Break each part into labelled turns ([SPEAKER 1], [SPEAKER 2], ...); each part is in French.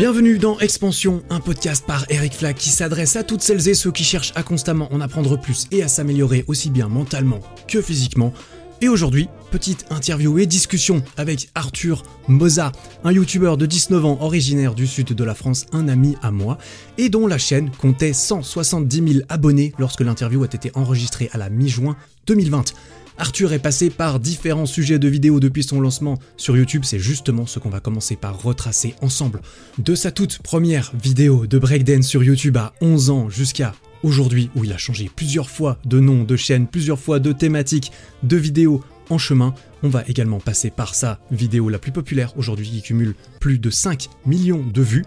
[SPEAKER 1] Bienvenue dans Expansion, un podcast par Eric Flack qui s'adresse à toutes celles et ceux qui cherchent à constamment en apprendre plus et à s'améliorer aussi bien mentalement que physiquement. Et aujourd'hui, petite interview et discussion avec Arthur Moza, un youtubeur de 19 ans originaire du sud de la France, un ami à moi, et dont la chaîne comptait 170 000 abonnés lorsque l'interview a été enregistrée à la mi-juin 2020. Arthur est passé par différents sujets de vidéos depuis son lancement sur YouTube, c'est justement ce qu'on va commencer par retracer ensemble. De sa toute première vidéo de breakdance sur YouTube à 11 ans jusqu'à aujourd'hui où il a changé plusieurs fois de nom de chaîne, plusieurs fois de thématique, de vidéos en chemin. On va également passer par sa vidéo la plus populaire aujourd'hui qui cumule plus de 5 millions de vues.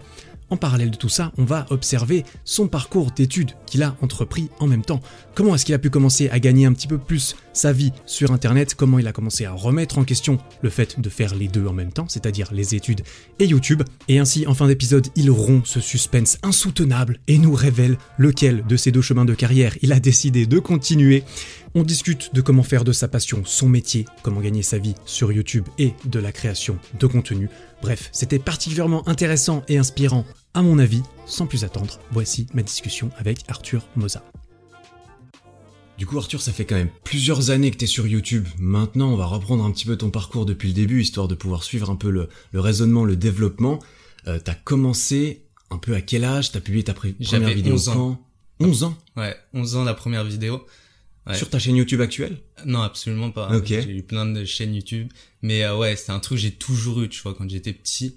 [SPEAKER 1] En parallèle de tout ça, on va observer son parcours d'études qu'il a entrepris en même temps. Comment est-ce qu'il a pu commencer à gagner un petit peu plus sa vie sur Internet? Comment il a commencé à remettre en question le fait de faire les deux en même temps, c'est-à-dire les études et YouTube? Et ainsi, en fin d'épisode, il rompt ce suspense insoutenable et nous révèle lequel de ces deux chemins de carrière il a décidé de continuer. On discute de comment faire de sa passion son métier, comment gagner sa vie sur YouTube et de la création de contenu. Bref, c'était particulièrement intéressant et inspirant à mon avis. Sans plus attendre, voici ma discussion avec Arthur Moza. Du coup, Arthur, ça fait quand même plusieurs années que t'es sur YouTube. Maintenant, on va reprendre un petit peu ton parcours depuis le début, histoire de pouvoir suivre un peu le, raisonnement, le développement. Euh, t'as commencé un peu à quel âge? T'as publié ta première vidéo
[SPEAKER 2] 11
[SPEAKER 1] ans. 11 ans?
[SPEAKER 2] Ouais, 11 ans la première vidéo.
[SPEAKER 1] Sur ta chaîne YouTube actuelle?
[SPEAKER 2] Non, absolument pas. J'ai eu plein de chaînes YouTube. Mais euh, ouais, c'est un truc que j'ai toujours eu, tu vois, quand j'étais petit.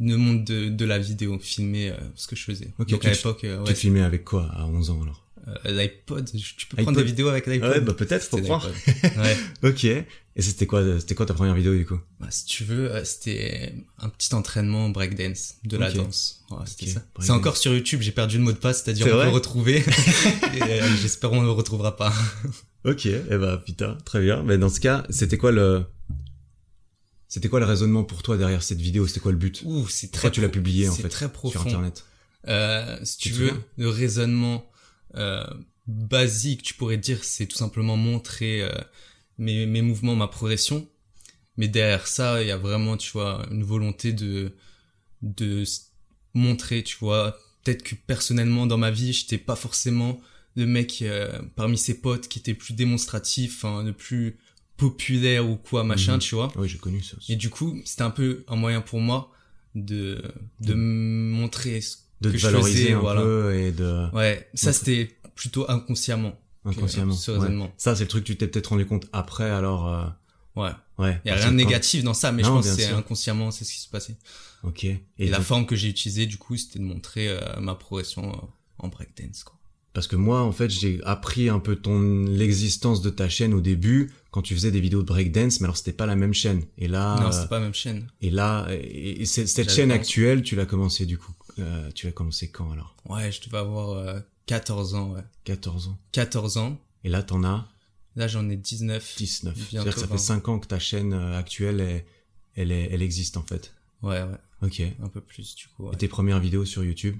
[SPEAKER 2] Le monde de, de la vidéo, filmer euh, ce que je faisais.
[SPEAKER 1] Donc à l'époque... Euh, ouais, tu filmais avec quoi à 11 ans alors?
[SPEAKER 2] Euh, L'iPod, tu peux prendre des vidéos avec l'iPod.
[SPEAKER 1] Ouais, bah peut-être, faut croire. ouais. ok. Et c'était quoi, c'était quoi ta première vidéo du coup?
[SPEAKER 2] Bah si tu veux, euh, c'était un petit entraînement breakdance, de la danse. Ouais. C'est encore sur YouTube, j'ai perdu le mot de passe, c'est-à-dire on peut le retrouver. et euh, j'espère on le retrouvera pas.
[SPEAKER 1] ok, et eh bah putain, très bien. Mais dans ce cas, c'était quoi le c'était quoi le raisonnement pour toi derrière cette vidéo? C'était quoi le but?
[SPEAKER 2] Ouh, c'est très.
[SPEAKER 1] tu l'as publié en fait
[SPEAKER 2] très profond.
[SPEAKER 1] sur internet?
[SPEAKER 2] Euh, Si tu, veux, le raisonnement euh, basique, tu pourrais dire, c'est tout simplement montrer euh, mes, mes mouvements, ma progression. Mais derrière ça, il y a vraiment, tu vois, une volonté de de montrer, tu vois, peut-être que personnellement dans ma vie, j'étais pas forcément le mec euh, parmi ses potes qui était plus démonstratif, hein, le plus populaire ou quoi, machin, mhm. tu vois.
[SPEAKER 1] Oui, j'ai connu ça aussi.
[SPEAKER 2] Et du coup, c'était un peu un moyen pour moi de de montrer ce
[SPEAKER 1] de
[SPEAKER 2] que
[SPEAKER 1] te valoriser un peu et de
[SPEAKER 2] ouais ça c'était plutôt inconsciemment
[SPEAKER 1] inconsciemment ouais. ça c'est le truc que tu t'es peut-être rendu compte après alors euh...
[SPEAKER 2] ouais
[SPEAKER 1] ouais
[SPEAKER 2] il y a rien de négatif dans ça mais je pense que c'est inconsciemment c'est ce qui se passait
[SPEAKER 1] ok
[SPEAKER 2] et, la forme que j'ai utilisée du coup c'était de montrer euh, ma progression euh, en breakdance quoi
[SPEAKER 1] parce que moi en fait j'ai appris un peu ton l'existence de ta chaîne au début quand tu faisais des vidéos de breakdance mais alors c'était pas la même chaîne et là
[SPEAKER 2] non c'était pas la même chaîne
[SPEAKER 1] et là et, cette chaîne actuelle tu l'as commencé du coup euh, tu as commencé quand alors?
[SPEAKER 2] Ouais, je devais avoir euh, 14 ans, ouais.
[SPEAKER 1] 14 ans.
[SPEAKER 2] 14 ans.
[SPEAKER 1] Et là, t'en as?
[SPEAKER 2] Là, j'en ai 19.
[SPEAKER 1] 19. C'est-à-dire que ça fait 5 ans que ta chaîne euh, actuelle, est, elle, est, elle existe en fait.
[SPEAKER 2] Ouais, ouais.
[SPEAKER 1] Ok.
[SPEAKER 2] Un peu plus, du coup.
[SPEAKER 1] Et tes premières vidéos sur YouTube?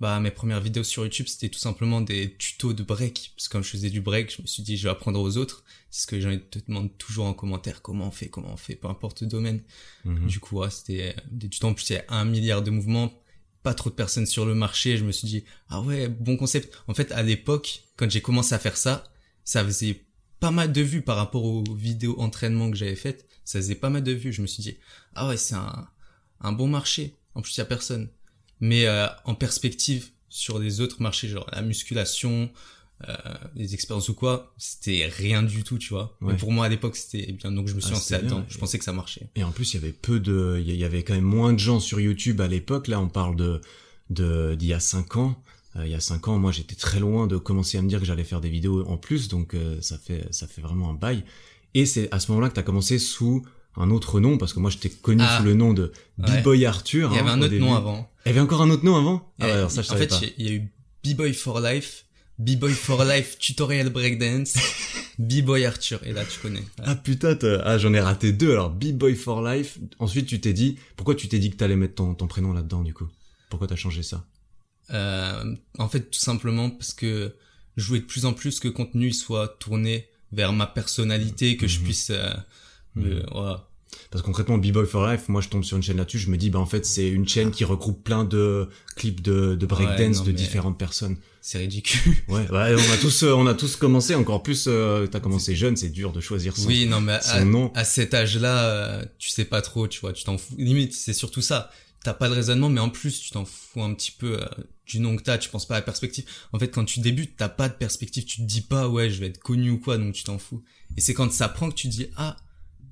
[SPEAKER 2] Bah mes premières vidéos sur YouTube c'était tout simplement des tutos de break parce que comme je faisais du break je me suis dit je vais apprendre aux autres c'est ce que gens te demandent toujours en commentaire comment on fait comment on fait peu importe le domaine mhm. du coup ouais, c'était des tutos en plus il y a un milliard de mouvements pas trop de personnes sur le marché. Je me suis dit, ah ouais, bon concept. En fait, à l'époque, quand j'ai commencé à faire ça, ça faisait pas mal de vues par rapport aux vidéos entraînement que j'avais faites. Ça faisait pas mal de vues. Je me suis dit, ah ouais, c'est un, un bon marché. En plus, il y a personne. Mais euh, en perspective sur les autres marchés, genre la musculation, euh, les expériences ou quoi, c'était rien du tout, tu vois. Mais pour moi à l'époque c'était bien, donc je me suis ah, lancé là-dedans. Je pensais que ça marchait.
[SPEAKER 1] Et en plus il y avait peu de, il y avait quand même moins de gens sur YouTube à l'époque. Là on parle de de d'il y a cinq ans. Euh, il y a cinq ans, moi j'étais très loin de commencer à me dire que j'allais faire des vidéos en plus, donc euh, ça fait ça fait vraiment un bail. Et c'est à ce moment-là que tu as commencé sous un autre nom parce que moi j'étais connu ah. sous le nom de B-Boy Arthur.
[SPEAKER 2] Il y avait
[SPEAKER 1] hein,
[SPEAKER 2] un autre nom avant.
[SPEAKER 1] Il y avait encore un autre nom avant?
[SPEAKER 2] Ah alors ça je En fait, il y a eu B-Boy for Life B-Boy for Life tutorial breakdance, B-Boy Arthur. Et là, tu connais.
[SPEAKER 1] Ah putain, ah, j'en ai raté deux. Alors, B-Boy for Life. Ensuite, tu t'es dit, pourquoi tu t'es dit que t'allais mettre ton, ton prénom là-dedans, du coup? Pourquoi t'as changé ça?
[SPEAKER 2] Euh, en fait, tout simplement parce que je voulais de plus en plus que le contenu soit tourné vers ma personnalité, que je mhm. puisse, euh, mhm. voilà.
[SPEAKER 1] Parce que concrètement, B-Boy for Life, moi je tombe sur une chaîne là-dessus, je me dis, bah en fait c'est une chaîne qui regroupe plein de clips de, de breakdance de différentes personnes.
[SPEAKER 2] C'est ridicule.
[SPEAKER 1] Ouais, ouais, on a tous, euh, on a tous commencé, encore plus, euh, t'as commencé jeune, c'est dur de choisir son,
[SPEAKER 2] oui, non, mais
[SPEAKER 1] son nom.
[SPEAKER 2] À cet âge-là, euh, tu sais pas trop, tu vois, tu t'en fous. Limite, c'est surtout ça. T'as pas de raisonnement, mais en plus, tu t'en fous un petit peu euh, du nom que t'as, tu penses pas à la perspective. En fait, quand tu débutes, t'as pas de perspective, tu te dis pas, ouais, je vais être connu ou quoi, donc tu t'en fous. Et c'est quand ça prend que tu te dis, ah,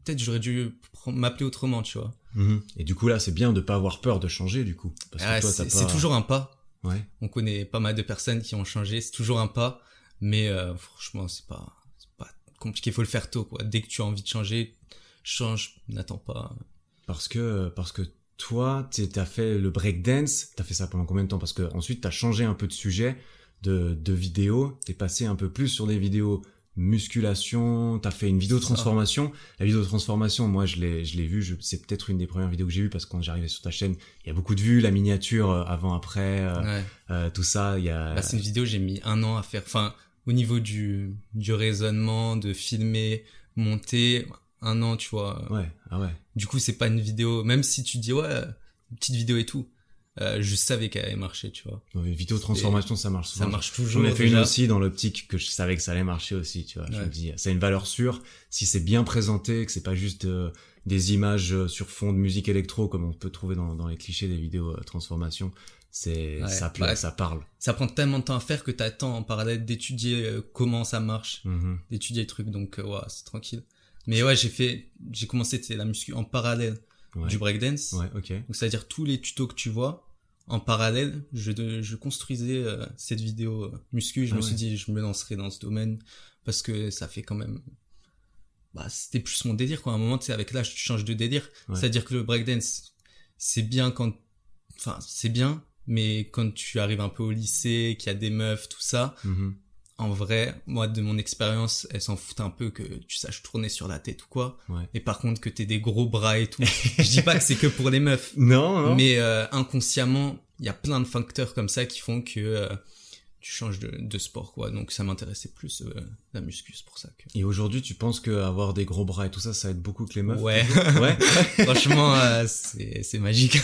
[SPEAKER 2] peut-être j'aurais dû m'appeler autrement, tu vois.
[SPEAKER 1] Mhm. Et du coup, là, c'est bien de pas avoir peur de changer, du coup.
[SPEAKER 2] Parce que toi, c'est, pas... toujours un pas. Ouais. On connaît pas mal de personnes qui ont changé, c'est toujours un pas. Mais euh, franchement, c'est pas, c'est pas compliqué, faut le faire tôt, quoi. Dès que tu as envie de changer, change, n'attends pas.
[SPEAKER 1] Parce que, parce que toi, t'as fait le breakdance, t'as fait ça pendant combien de temps? Parce que ensuite, t'as changé un peu de sujet, de, de vidéo, t'es passé un peu plus sur des vidéos musculation, t'as fait une vidéo transformation. La vidéo transformation, moi je l'ai je l'ai vue, c'est peut-être une des premières vidéos que j'ai vues parce que quand j'arrivais sur ta chaîne, il y a beaucoup de vues, la miniature euh, avant après, euh, euh, tout ça, il y a.
[SPEAKER 2] Bah, c'est une vidéo j'ai mis un an à faire. Enfin, au niveau du du raisonnement, de filmer, monter, un an, tu vois.
[SPEAKER 1] Ouais, ah ouais.
[SPEAKER 2] Du coup, c'est pas une vidéo, même si tu dis ouais, petite vidéo et tout. Euh, je savais qu'elle allait marcher, tu vois.
[SPEAKER 1] Ouais, vidéo transformation, ça marche
[SPEAKER 2] souvent. Ça marche toujours.
[SPEAKER 1] J'en ai fait une aussi dans l'optique que je savais que ça allait marcher aussi, tu vois. Je me dis, c'est une valeur sûre. Si c'est bien présenté, que c'est pas juste euh, des images euh, sur fond de musique électro comme on peut trouver dans, dans les clichés des vidéos transformation, c'est ça plaît, ça parle.
[SPEAKER 2] Ça prend tellement de temps à faire que t'attends en parallèle d'étudier comment ça marche, mm-hmm. d'étudier le truc, donc ouais, c'est tranquille. Mais ouais, j'ai fait, j'ai commencé la muscu en parallèle du breakdance.
[SPEAKER 1] Ouais, ok. Donc
[SPEAKER 2] c'est-à-dire tous les tutos que tu vois, en parallèle, je, je construisais euh, cette vidéo euh, muscu. Je ah me suis dit, je me lancerai dans ce domaine parce que ça fait quand même. Bah, c'était plus mon délire quoi. À un moment, tu sais, avec l'âge, tu changes de délire. C'est-à-dire que le breakdance, c'est bien quand, enfin, c'est bien, mais quand tu arrives un peu au lycée, qu'il y a des meufs, tout ça, mm-hmm en vrai, moi, de mon expérience, elles s'en foutent un peu que tu saches tourner sur la tête ou quoi. Et par contre, que t'aies des gros bras et tout. je dis pas que c'est que pour les meufs.
[SPEAKER 1] Non, non.
[SPEAKER 2] Mais euh, inconsciemment, il y a plein de facteurs comme ça qui font que euh, tu changes de, sport, quoi. Donc ça m'intéressait plus euh, la muscu, c'est pour ça que.
[SPEAKER 1] Et aujourd'hui, tu penses que avoir des gros bras et tout ça, ça aide beaucoup que les meufs
[SPEAKER 2] Ouais. ouais. Franchement, c'est c'est magique.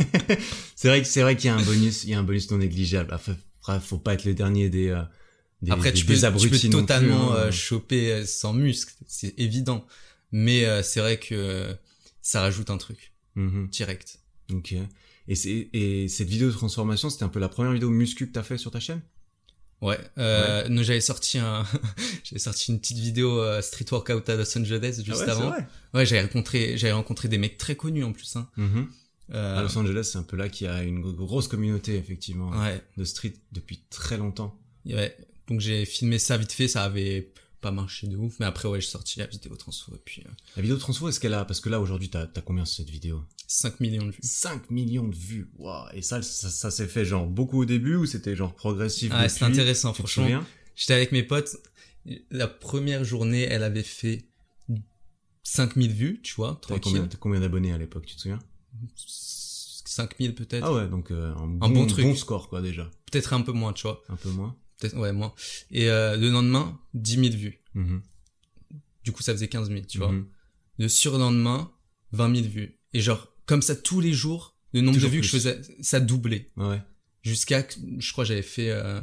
[SPEAKER 1] c'est vrai que c'est vrai qu'il y a un bonus, il y a un bonus non négligeable. Enfin, faut pas être le dernier des
[SPEAKER 2] après, tu, peux, tu peux totalement hein. euh, choper euh, sans muscle, c'est évident. Mais euh, c'est vrai que ça rajoute un truc mm-hmm. direct.
[SPEAKER 1] Ok. Et, c'est, et cette vidéo de transformation, c'était un peu la première vidéo muscu que t'as fait sur ta chaîne?
[SPEAKER 2] Ouais, euh, Nous, j'avais sorti un, j'avais sorti une petite vidéo street workout à Los Angeles juste ah avant. Vrai. Ouais, j'avais rencontré, j'avais rencontré des mecs très connus en plus. Hein.
[SPEAKER 1] Mm-hmm. À Los Angeles, c'est un peu là qu'il y a une grosse communauté effectivement de street depuis très longtemps.
[SPEAKER 2] Ouais, donc j'ai filmé ça vite fait, ça avait pas marché de ouf, mais après ouais, j'ai sorti la vidéo transfo et puis... Euh,
[SPEAKER 1] la vidéo transfo, est-ce qu'elle a... Parce que là aujourd'hui, t'as as combien sur cette vidéo?
[SPEAKER 2] 5 millions de vues.
[SPEAKER 1] 5 millions de vues, waouh Et ça, ça, s'est fait genre beaucoup au début ou c'était genre progressif
[SPEAKER 2] Ah, c'est intéressant, franchement. J'étais avec mes potes, la première journée, elle avait fait 5000 vues, tu vois, tranquille.
[SPEAKER 1] Combien, combien d'abonnés à l'époque, tu te souviens?
[SPEAKER 2] 5000 peut-être.
[SPEAKER 1] Ah ouais, donc euh, un, bon, un bon, truc. bon score quoi déjà.
[SPEAKER 2] Peut-être un peu moins, tu vois.
[SPEAKER 1] Un peu moins
[SPEAKER 2] peut-être ouais moi et euh, le lendemain 10 000 vues. Mm-hmm. du coup ça faisait 15 000 tu vois. Mm-hmm. le surlendemain 20 000 vues. Et genre comme ça tous les jours le nombre de vues que je faisais ça doublait.
[SPEAKER 1] Ouais.
[SPEAKER 2] jusqu'à je crois j'avais fait euh,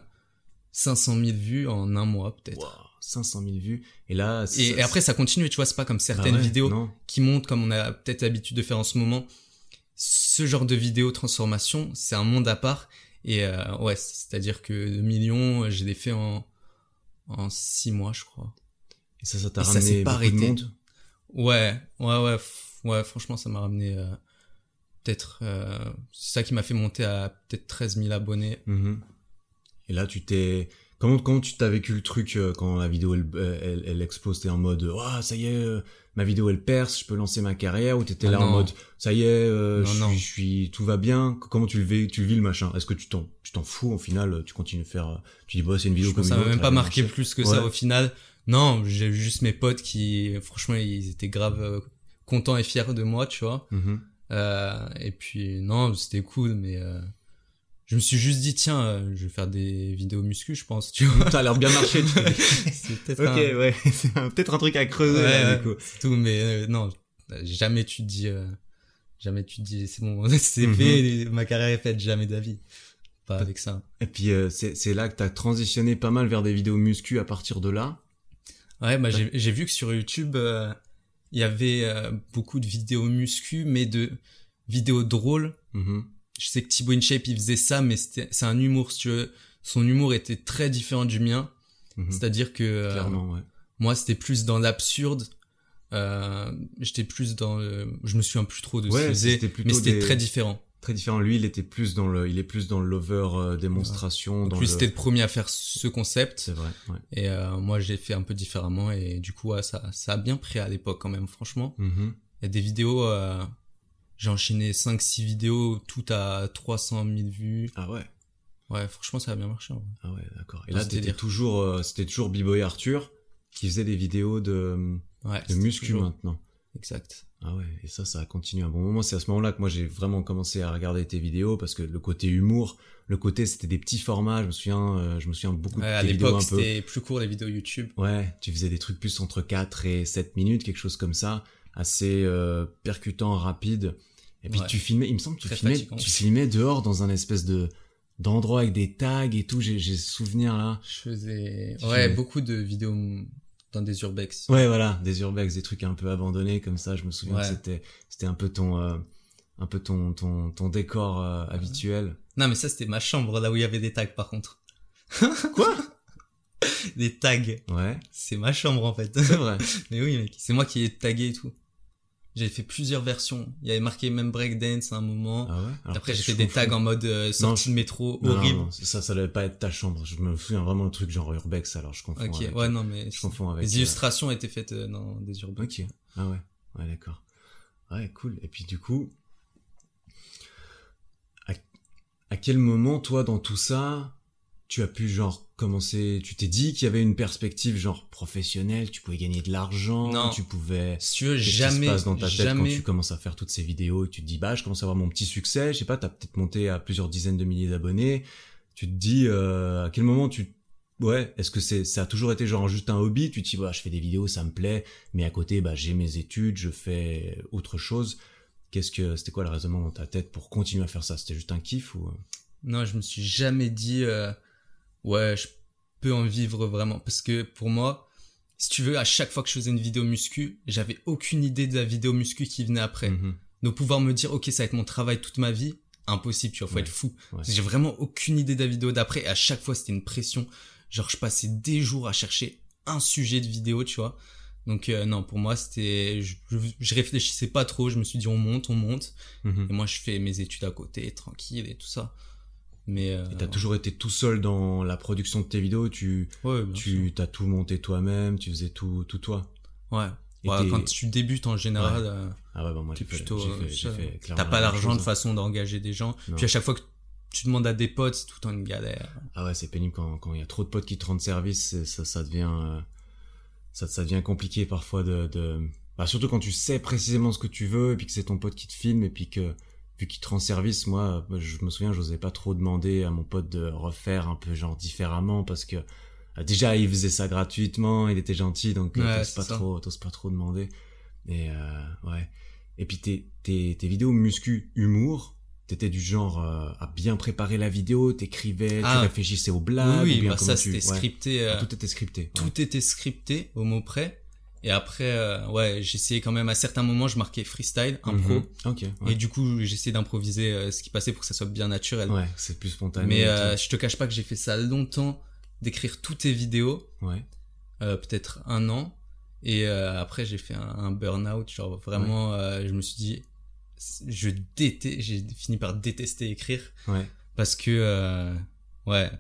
[SPEAKER 2] 500 000 vues en un mois peut-être.
[SPEAKER 1] Wow, 500 000 vues. Et là
[SPEAKER 2] et, après ça continue tu vois c'est pas comme certaines bah vidéos qui montent comme on a peut-être l'habitude de faire en ce moment. Ce genre de vidéo transformation c'est un monde à part et euh, ouais, c'est-à-dire que le million, je l'ai fait en en six mois, je crois.
[SPEAKER 1] Et ça, ça t'a ramené beaucoup de monde?
[SPEAKER 2] Ouais, ouais, ouais, ouais. Franchement, ça m'a ramené euh, peut-être. Euh, c'est ça qui m'a fait monter à peut-être 13 000 abonnés.
[SPEAKER 1] Mm-hmm. Et là, tu t'es Comment, comment tu t'as vécu le truc euh, quand la vidéo elle, elle, elle explose T'es en mode oh, ça y est, euh, ma vidéo elle perce, je peux lancer ma carrière ou t'étais ah là en mode ça y est, euh, je, suis, tout va bien. Comment tu le vis, tu le vis le machin? Est-ce que tu t'en tu t'en fous au final Tu continues de faire, tu dis bah c'est une vidéo comme
[SPEAKER 2] ça. M'a même pas marqué plus que ça au final. Non, j'ai juste mes potes qui franchement ils étaient grave contents et fiers de moi, tu vois. Mm-hmm. et puis non, c'était cool, mais je me suis juste dit tiens euh, je vais faire des vidéos muscu je pense tu
[SPEAKER 1] vois ça a l'air bien marché c'est peut-être ok un... ouais c'est peut-être un truc à creuser
[SPEAKER 2] ouais, du coup. tout mais euh, non jamais tu euh, jamais dis, c'est bon, c'est fait, ma carrière est faite, jamais d'avis. Pas avec ça.
[SPEAKER 1] Et puis, euh, c'est là que t'as transitionné pas mal vers des vidéos muscu à partir de là.
[SPEAKER 2] Ouais, bah, j'ai vu que sur YouTube, il y avait beaucoup de vidéos muscu, mais de vidéos drôles. Mhm. Je sais que Thibaut InShape, il faisait ça, mais c'est un humour, si tu veux. Son humour était très différent du mien. Mhm. C'est-à-dire que...
[SPEAKER 1] Clairement, ouais.
[SPEAKER 2] Moi, c'était plus dans l'absurde. Euh, j'étais plus dans le... je me souviens plus trop de ce qu'il faisait mais c'était très différent
[SPEAKER 1] très différent lui il était plus dans le il est plus dans l'over euh, démonstration
[SPEAKER 2] ouais. lui c'était le premier à faire ce concept
[SPEAKER 1] c'est vrai ouais.
[SPEAKER 2] et euh, moi j'ai fait un peu différemment et du coup ça ça a bien pris à l'époque quand même franchement mm-hmm. il y a des vidéos euh, j'ai enchaîné 5 6 vidéos tout à 300 000 vues
[SPEAKER 1] ah ouais
[SPEAKER 2] ouais franchement ça a bien marché
[SPEAKER 1] ah ouais d'accord et là c'était toujours euh, c'était toujours B-Boy Arthur qui faisait des vidéos de ouais, de muscu maintenant.
[SPEAKER 2] Exact.
[SPEAKER 1] Ah ouais, et ça, ça a continué un bon moment. C'est à ce moment-là que moi j'ai vraiment commencé à regarder tes vidéos parce que le côté humour, le côté c'était des petits formats. Je me souviens, euh, je me souviens beaucoup
[SPEAKER 2] de tes vidéos un peu. À l'époque, c'était plus court les vidéos YouTube.
[SPEAKER 1] Ouais, tu faisais des trucs plus entre 4 et 7 minutes, quelque chose comme ça, assez euh, percutant, rapide. Et puis tu filmais, il me semble que tu filmais, tu filmais dehors dans un espèce de d'endroit avec des tags et tout. J'ai souvenir là.
[SPEAKER 2] Je faisais, ouais, beaucoup de vidéos dans des urbex.
[SPEAKER 1] Ouais, voilà, des urbex, des trucs un peu abandonnés comme ça. Je me souviens que c'était c'était un peu ton euh, un peu ton ton ton décor euh, habituel.
[SPEAKER 2] Non, mais ça c'était ma chambre là où il y avait des tags par contre.
[SPEAKER 1] Quoi?
[SPEAKER 2] Des tags.
[SPEAKER 1] Ouais.
[SPEAKER 2] C'est ma chambre en fait.
[SPEAKER 1] C'est vrai.
[SPEAKER 2] mais oui, mec, c'est moi qui ai tagué et tout. J'avais fait plusieurs versions. Il y avait marqué même breakdance à un moment.
[SPEAKER 1] Ah ouais?
[SPEAKER 2] Après, j'ai fait des tags en mode euh, sortie de métro horrible. Non,
[SPEAKER 1] ça, ça devait pas être ta chambre. Je me souviens vraiment de truc genre urbex, alors je confonds.
[SPEAKER 2] Ok, ouais, non, mais
[SPEAKER 1] je confonds avec.
[SPEAKER 2] Les illustrations étaient faites euh, dans des urbex.
[SPEAKER 1] Ok. Ah ouais. Ouais, d'accord. Ouais, cool. Et puis du coup, à, à quel moment, toi, dans tout ça, tu as pu genre commencer, tu t'es dit qu'il y avait une perspective genre professionnelle, tu pouvais gagner de l'argent,
[SPEAKER 2] non.
[SPEAKER 1] tu pouvais
[SPEAKER 2] si veux, jamais se passe
[SPEAKER 1] dans ta
[SPEAKER 2] jamais...
[SPEAKER 1] quand tu commences à faire toutes ces vidéos et tu te dis bah je commence à avoir mon petit succès, je sais pas, t'as peut-être monté à plusieurs dizaines de milliers d'abonnés, tu te dis euh, à quel moment tu ouais, est-ce que c'est ça a toujours été genre juste un hobby, tu te dis bah je fais des vidéos, ça me plaît, mais à côté bah j'ai mes études, je fais autre chose. Qu'est-ce que c'était quoi le raisonnement dans ta tête pour continuer à faire ça? C'était juste un kiff ou
[SPEAKER 2] Non, je me suis jamais dit euh ouais, je peux en vivre vraiment. Parce que pour moi, si tu veux, à chaque fois que je faisais une vidéo muscu, j'avais aucune idée de la vidéo muscu qui venait après. Mhm. Donc pouvoir me dire, ok, ça va être mon travail toute ma vie, impossible, tu vois, faut être fou. J'ai vraiment aucune idée de la vidéo d'après. Et à chaque fois, c'était une pression. Genre, je passais des jours à chercher un sujet de vidéo, tu vois. Donc euh, non, pour moi, c'était, je, je, réfléchissais pas trop. Je me suis dit, on monte, on monte. Mhm. Et moi, je fais mes études à côté, tranquille et tout ça. Mais euh...
[SPEAKER 1] t'as toujours été tout seul dans la production de tes vidéos. Tu,
[SPEAKER 2] ouais,
[SPEAKER 1] tu t'as tout monté toi-même. Tu faisais tout, tout toi.
[SPEAKER 2] Ouais. ouais quand tu débutes en général,
[SPEAKER 1] euh, ah ouais, bah moi, plutôt.
[SPEAKER 2] T'as pas l'argent de façon d'engager des gens. Puis à chaque fois que tu demandes à des potes, c'est tout le temps une galère.
[SPEAKER 1] Ah ouais, c'est pénible quand quand il y a trop de potes qui te rendent service. Ça, ça devient, euh, ça, ça devient compliqué parfois de, de... Bah, surtout quand tu sais précisément ce que tu veux et puis que c'est ton pote qui te filme et puis que vu qu'il te rend service, moi, je me souviens, j'osais pas trop demander à mon pote de refaire un peu genre différemment parce que euh, déjà il faisait ça gratuitement, il était gentil, donc euh, t'oses pas trop, t'oses pas trop demander. Et euh, ouais. Et puis tes, tes, tes vidéos muscu humour, t'étais du genre euh, à bien préparer la vidéo, t'écrivais, tu ah. réfléchissais aux blagues.
[SPEAKER 2] Oui, bah ça c'était scripté.
[SPEAKER 1] Ah, tout était scripté.
[SPEAKER 2] Tout était scripté au mot près. Et après, euh, ouais, j'essayais quand même à certains moments, je marquais freestyle, impro.
[SPEAKER 1] Mm
[SPEAKER 2] Et du coup, j'essayais d'improviser euh, ce qui passait pour que ça soit bien naturel.
[SPEAKER 1] Ouais, c'est plus spontané.
[SPEAKER 2] Mais euh, je te cache pas que j'ai fait ça longtemps, d'écrire toutes tes vidéos.
[SPEAKER 1] Ouais.
[SPEAKER 2] Euh, peut-être un an. Et euh, après, j'ai fait un, un burn-out. Genre vraiment, je me suis dit, je déteste, j'ai fini par détester écrire.
[SPEAKER 1] Ouais.
[SPEAKER 2] Parce que, ouais,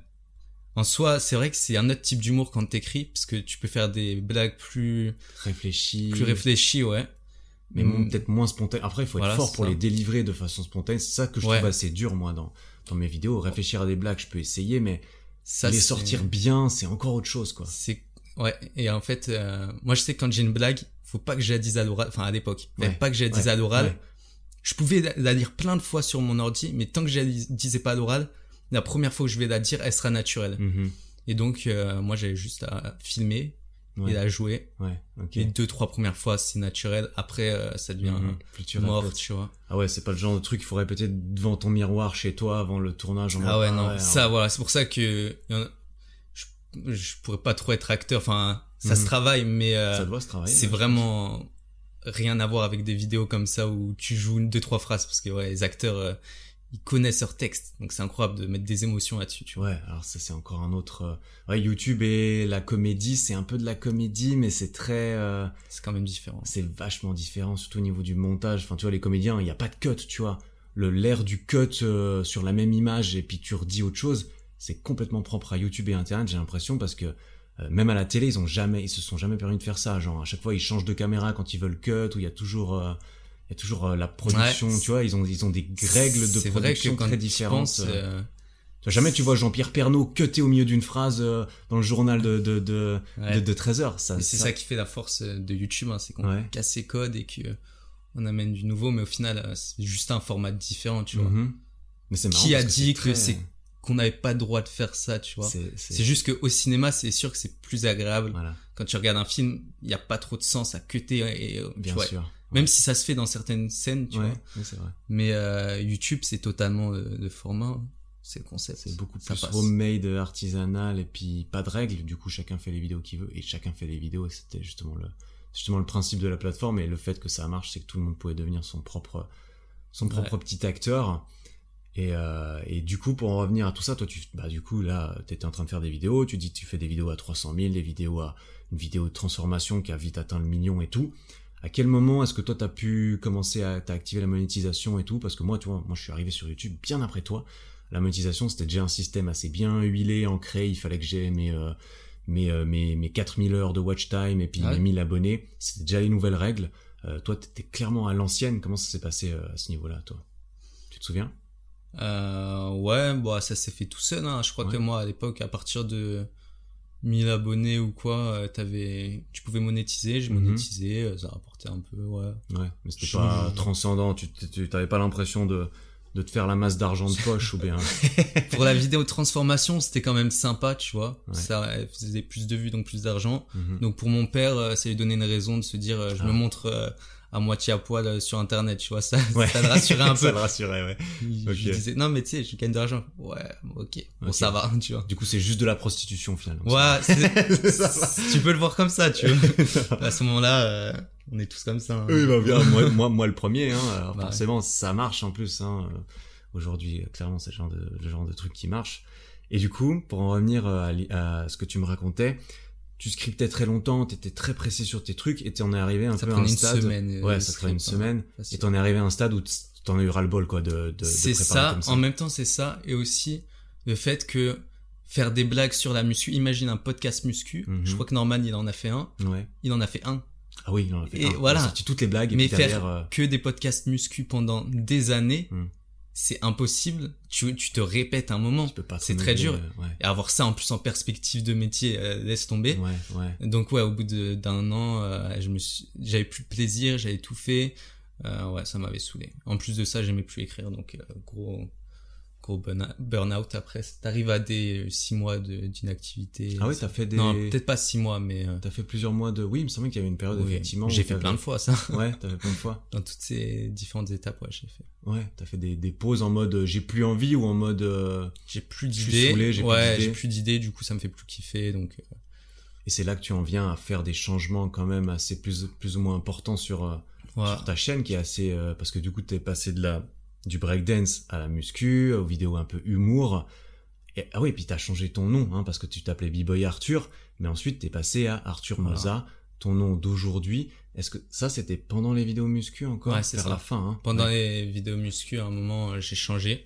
[SPEAKER 2] en soi, c'est vrai que c'est un autre type d'humour quand t'écris, parce que tu peux faire des blagues plus
[SPEAKER 1] réfléchies,
[SPEAKER 2] plus réfléchies, ouais.
[SPEAKER 1] Mais mm. peut-être moins spontanées. Après, il faut être fort pour les délivrer de façon spontanée. C'est ça que je trouve assez dur, moi, dans, dans mes vidéos. Réfléchir à des blagues, je peux essayer, mais ça, les sortir bien, c'est encore autre chose, quoi.
[SPEAKER 2] C'est, ouais. Et en fait, euh, moi, je sais que quand j'ai une blague, faut pas que je la dise à l'oral, enfin, à l'époque. Ouais. Pas que je la dise à l'oral. Je pouvais la lire plein de fois sur mon ordi, mais tant que je la disais pas à l'oral, la première fois que je vais la dire, elle sera naturelle.
[SPEAKER 1] Mhm.
[SPEAKER 2] Et donc, euh, moi, j'avais juste à filmer et à jouer.
[SPEAKER 1] Ouais,
[SPEAKER 2] Les deux, trois premières fois, c'est naturel. Après, euh, ça devient mmh, mort, tu vois.
[SPEAKER 1] Ah ouais, c'est pas le genre de truc qu'il faut répéter devant ton miroir chez toi avant le tournage.
[SPEAKER 2] ah ouais, non. ça, voilà. C'est pour ça que je, je pourrais pas trop être acteur. Enfin, ça se mmh. travaille, mais euh,
[SPEAKER 1] ça doit se travailler.
[SPEAKER 2] C'est vraiment rien à voir avec des vidéos comme ça où tu joues une, deux, trois phrases parce que ouais, les acteurs, euh, ils connaissent leur texte. Donc c'est incroyable de mettre des émotions là-dessus, tu
[SPEAKER 1] vois. Ouais, alors ça c'est encore un autre. Euh, ouais, YouTube et la comédie, c'est un peu de la comédie, mais c'est très. Euh,
[SPEAKER 2] c'est quand même différent.
[SPEAKER 1] C'est vachement différent, surtout au niveau du montage. Enfin, tu vois, les comédiens, il n'y a pas de cut, tu vois. Le l'air du cut euh, sur la même image et puis tu redis autre chose, c'est complètement propre à YouTube et Internet, j'ai l'impression, parce que même à la télé, ils ont jamais, ils se sont jamais permis de faire ça. Genre, à chaque fois, ils changent de caméra quand ils veulent cut, ou il y a toujours il y a toujours euh, la production, tu vois, ils ont, ils ont des règles de production très différentes. Euh. jamais tu vois Jean-Pierre Pernaud cutter au milieu d'une phrase euh, dans le journal de, de, de, de, 13 heures.
[SPEAKER 2] Ça, c'est ça... qui fait la force de YouTube, hein, c'est qu'on casse ses codes et que on amène du nouveau, mais au final, c'est juste un format différent, tu vois. Mm-hmm. Mais c'est Qui a dit que c'est qu'on n'avait pas le droit de faire ça, tu vois? C'est juste que au cinéma, c'est sûr que c'est plus agréable. Quand tu regardes un film, il n'y a pas trop de sens à cutter et,
[SPEAKER 1] Bien sûr.
[SPEAKER 2] Même si ça se fait dans certaines scènes, tu
[SPEAKER 1] vois.
[SPEAKER 2] Vrai. Mais euh, YouTube, c'est totalement de, format. C'est le concept.
[SPEAKER 1] C'est beaucoup plus homemade, artisanal, et puis pas de règles. Du coup, chacun fait les vidéos qu'il veut. Et chacun fait les vidéos. C'était justement le, justement le principe de la plateforme. Et le fait que ça marche, c'est que tout le monde pouvait devenir son propre, son propre petit acteur. Et, euh, et, du coup, pour en revenir à tout ça, toi, tu, bah, du coup, là, t'étais en train de faire des vidéos, tu dis que tu fais des vidéos à 300 000, des vidéos à, une vidéo de transformation qui a vite atteint le million et tout. À quel moment est-ce que toi t'as pu commencer à activer la monétisation et tout? Parce que moi, tu vois, moi je suis arrivé sur YouTube bien après toi. La monétisation, c'était déjà un système assez bien huilé, ancré. Il fallait que j'ai mes, euh, mes, euh, mes, mes 4000 heures de watch time et puis mes 1000 abonnés. C'était déjà les nouvelles règles. Euh, toi, t'étais clairement à l'ancienne. Comment ça s'est passé à ce niveau-là, toi? Tu te souviens?
[SPEAKER 2] Ouais, bah ça s'est fait tout seul. Hein. Je crois que moi, à l'époque, à partir de 1000 abonnés ou quoi, euh, t'avais, tu pouvais monétiser, j'ai mhm. monétisé, euh, ça rapportait un peu, ouais.
[SPEAKER 1] Ouais, mais c'était pas transcendant, tu, t'avais pas l'impression de, de te faire la masse d'argent de poche ou bien.
[SPEAKER 2] Pour la vidéo transformation, c'était quand même sympa, tu vois. Ça faisait plus de vues, donc plus d'argent. Mhm. Donc pour mon père, euh, ça lui donnait une raison de se dire, je me ah. montre à moitié à poil euh, sur internet, tu vois, ça, ça le rassurait un peu.
[SPEAKER 1] ça le rassurait, ouais.
[SPEAKER 2] Je, disais, non, mais tu sais, je gagne de l'argent. Ouais, ok, bon, ça va, tu vois.
[SPEAKER 1] Du coup, c'est juste de la prostitution, finalement.
[SPEAKER 2] Ouais, tu peux le voir comme ça, tu vois. à ce moment-là, euh, on est tous comme ça. Hein.
[SPEAKER 1] Oui, bah, bien, moi, moi, moi, le premier, hein. Alors, bah, forcément, ça marche en plus, hein. Aujourd'hui, clairement, c'est le genre de, le genre de truc qui marche. Et du coup, pour en revenir à, à ce que tu me racontais, tu scriptais très longtemps, t'étais très précis sur tes trucs, et t'en es arrivé un peu à un stade. Semaine,
[SPEAKER 2] ouais,
[SPEAKER 1] ça prenait une semaine. Et t'en es arrivé à un stade où t'en as eu ras le bol, quoi, de, de,
[SPEAKER 2] C'est ça, en même temps, c'est ça, et aussi le fait que faire des blagues sur la muscu, imagine un podcast muscu, mhm. je crois que Norman, il en a fait un.
[SPEAKER 1] Ouais.
[SPEAKER 2] Il en a fait un.
[SPEAKER 1] Ah oui, il en a fait
[SPEAKER 2] et
[SPEAKER 1] un.
[SPEAKER 2] Voilà. Il
[SPEAKER 1] a sorti toutes les blagues.
[SPEAKER 2] Mais faire euh, que des podcasts muscu pendant des années, hmm c'est impossible. Tu, tu te répètes un moment. C'est très dur. Et avoir ça en plus en perspective de métier, euh, laisse tomber. Donc ouais, au bout d'un an, euh, je me j'avais plus de plaisir, j'avais tout fait. Euh, ouais, ça m'avait saoulé. En plus de ça, j'aimais plus écrire, donc gros gros burn-out après. T'arrives à des 6 mois d'inactivité.
[SPEAKER 1] Ah oui, t'as fait des...
[SPEAKER 2] Non, peut-être pas 6 mois, mais...
[SPEAKER 1] T'as fait plusieurs mois de... Oui, il me semblait qu'il y avait une période, effectivement.
[SPEAKER 2] J'ai fait plein de fois, ça.
[SPEAKER 1] Ouais, t'as fait plein de fois.
[SPEAKER 2] Dans toutes ces différentes étapes, ouais, j'ai fait.
[SPEAKER 1] Ouais, t'as fait des, des pauses en mode euh, j'ai plus envie ou en mode... Euh,
[SPEAKER 2] j'ai plus d'idées. Ouais, j'ai plus d'idées, du coup ça me fait plus kiffer, donc... Euh.
[SPEAKER 1] Et c'est là que tu en viens à faire des changements quand même assez plus, plus ou moins importants sur, sur ta chaîne qui est assez... parce que du coup t'es passé de la du breakdance à la muscu, aux vidéos un peu humour. Et, ah oui, puis t'as changé ton nom, hein, parce que tu t'appelais B-Boy Arthur, mais ensuite t'es passé à Arthur Moza, ton nom d'aujourd'hui. Est-ce que ça c'était pendant les vidéos muscu encore
[SPEAKER 2] Ouais, c'est
[SPEAKER 1] la fin. Hein?
[SPEAKER 2] Pendant les vidéos muscu, à un moment, euh, j'ai changé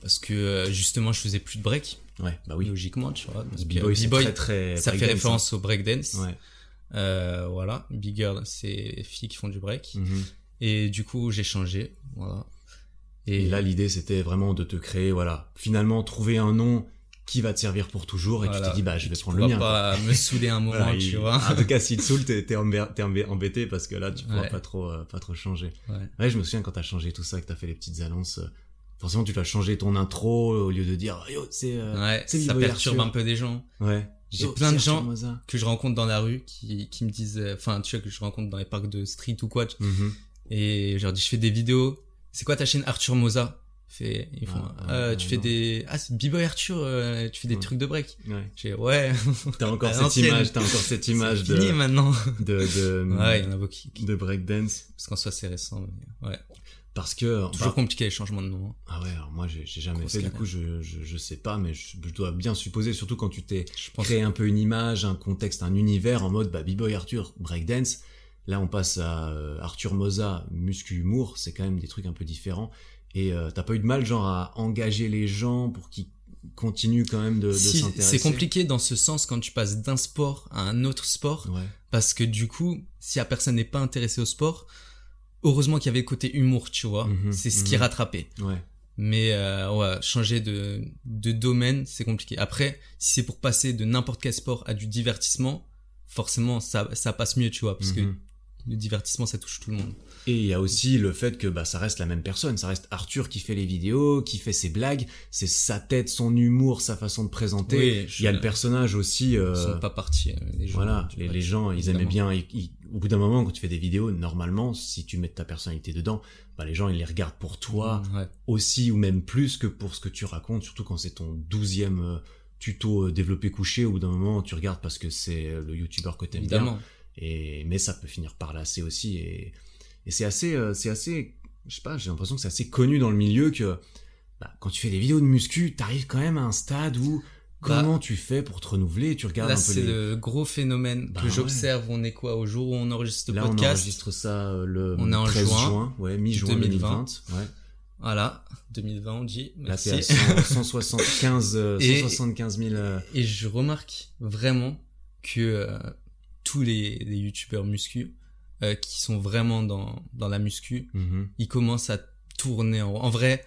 [SPEAKER 2] parce que euh, justement, je faisais plus de break.
[SPEAKER 1] Ouais, bah oui.
[SPEAKER 2] Logiquement, tu vois.
[SPEAKER 1] B-Boy, très, très
[SPEAKER 2] ça fait référence au breakdance. Ouais. Euh, voilà, big girl, c'est les filles qui font du break. Mhm. Et du coup, j'ai changé. Voilà.
[SPEAKER 1] Et là, l'idée, c'était vraiment de te créer, voilà, finalement, trouver un nom qui va te servir pour toujours et tu te dis bah je vais prendre le mien.
[SPEAKER 2] pas me saouler un moment tu vois.
[SPEAKER 1] En tout cas si te saoule t'es embêté parce que là tu pourras pas trop euh, pas trop changer. Ouais. je me souviens quand t'as changé tout ça que t'as fait les petites annonces. forcément tu vas changer ton intro au lieu de dire yo c'est
[SPEAKER 2] euh, ouais, ça perturbe un peu des gens
[SPEAKER 1] ouais
[SPEAKER 2] j'ai plein de gens que je rencontre dans la rue qui, qui me disent euh, enfin tu vois que je rencontre dans les parcs de street ou quoi mm-hmm. et je leur dis je fais des vidéos c'est quoi ta chaîne Arthur Moza? Fait ils font ah, euh, tu fais des ah c'est B-boy Arthur euh, tu fais des trucs de break.
[SPEAKER 1] Ouais.
[SPEAKER 2] J'ai ouais.
[SPEAKER 1] T'as encore cette image t'as encore cette image
[SPEAKER 2] de fini maintenant.
[SPEAKER 1] de de
[SPEAKER 2] ouais il y en a beaucoup
[SPEAKER 1] de break dance
[SPEAKER 2] parce qu'en soi c'est récent mais ouais.
[SPEAKER 1] Parce que
[SPEAKER 2] toujours compliqué les changements de nom hein.
[SPEAKER 1] ah ouais alors moi j'ai jamais fait. Du coup je, je, je sais pas mais je, dois bien supposer surtout quand tu t'es créé un peu une image un contexte un univers en mode bah b-boy Arthur breakdance là on passe à euh, Arthur Moza muscu humour c'est quand même des trucs un peu différents et euh, t'as pas eu de mal, genre, à engager les gens pour qu'ils continuent quand même de, de s'intéresser
[SPEAKER 2] C'est compliqué dans ce sens quand tu passes d'un sport à un autre sport. Parce que du coup, si la personne n'est pas intéressée au sport, heureusement qu'il y avait le côté humour, tu vois. Mhm, c'est ce qui mhm. rattrapait.
[SPEAKER 1] Ouais.
[SPEAKER 2] Mais euh, ouais, changer de, de domaine, c'est compliqué. Après, si c'est pour passer de n'importe quel sport à du divertissement, forcément, ça, ça passe mieux, tu vois. Parce que mhm le divertissement, ça touche tout le monde.
[SPEAKER 1] Et il y a aussi le fait que bah, ça reste la même personne, ça reste Arthur qui fait les vidéos, qui fait ses blagues, c'est sa tête, son humour, sa façon de présenter. Il y a le personnage aussi.
[SPEAKER 2] Euh... Ils sont pas partis. Euh, les gens,
[SPEAKER 1] voilà, les, gens, ils aimaient bien. au bout d'un moment, quand tu fais des vidéos, normalement, si tu mets ta personnalité dedans, bah, les gens, ils les regardent pour toi
[SPEAKER 2] mmh,
[SPEAKER 1] aussi ou même plus que pour ce que tu racontes, surtout quand c'est ton douzième euh, tuto euh, développé couché. Au bout d'un moment, tu regardes parce que c'est le youtubeur que t'aimes bien. Et, mais ça peut finir par lasser aussi. Et, et c'est assez, euh, c'est assez, je sais pas, j'ai l'impression que c'est assez connu dans le milieu que bah, quand tu fais des vidéos de muscu, t'arrives quand même à un stade où bah, comment tu fais pour te renouveler Tu regardes
[SPEAKER 2] là,
[SPEAKER 1] un peu
[SPEAKER 2] c'est le gros phénomène bah que j'observe. On est quoi au jour où on enregistre le podcast
[SPEAKER 1] on enregistre ça euh, le on est en 13 juin, ouais, mi-juin 2020. Ouais.
[SPEAKER 2] Voilà, 2020 on dit.
[SPEAKER 1] Merci. Là, à 175, 175 000.
[SPEAKER 2] Et je remarque vraiment que euh, tous les, les youtubeurs muscu euh, qui sont vraiment dans, dans la muscu,
[SPEAKER 1] mhm.
[SPEAKER 2] ils commencent à tourner en, en vrai.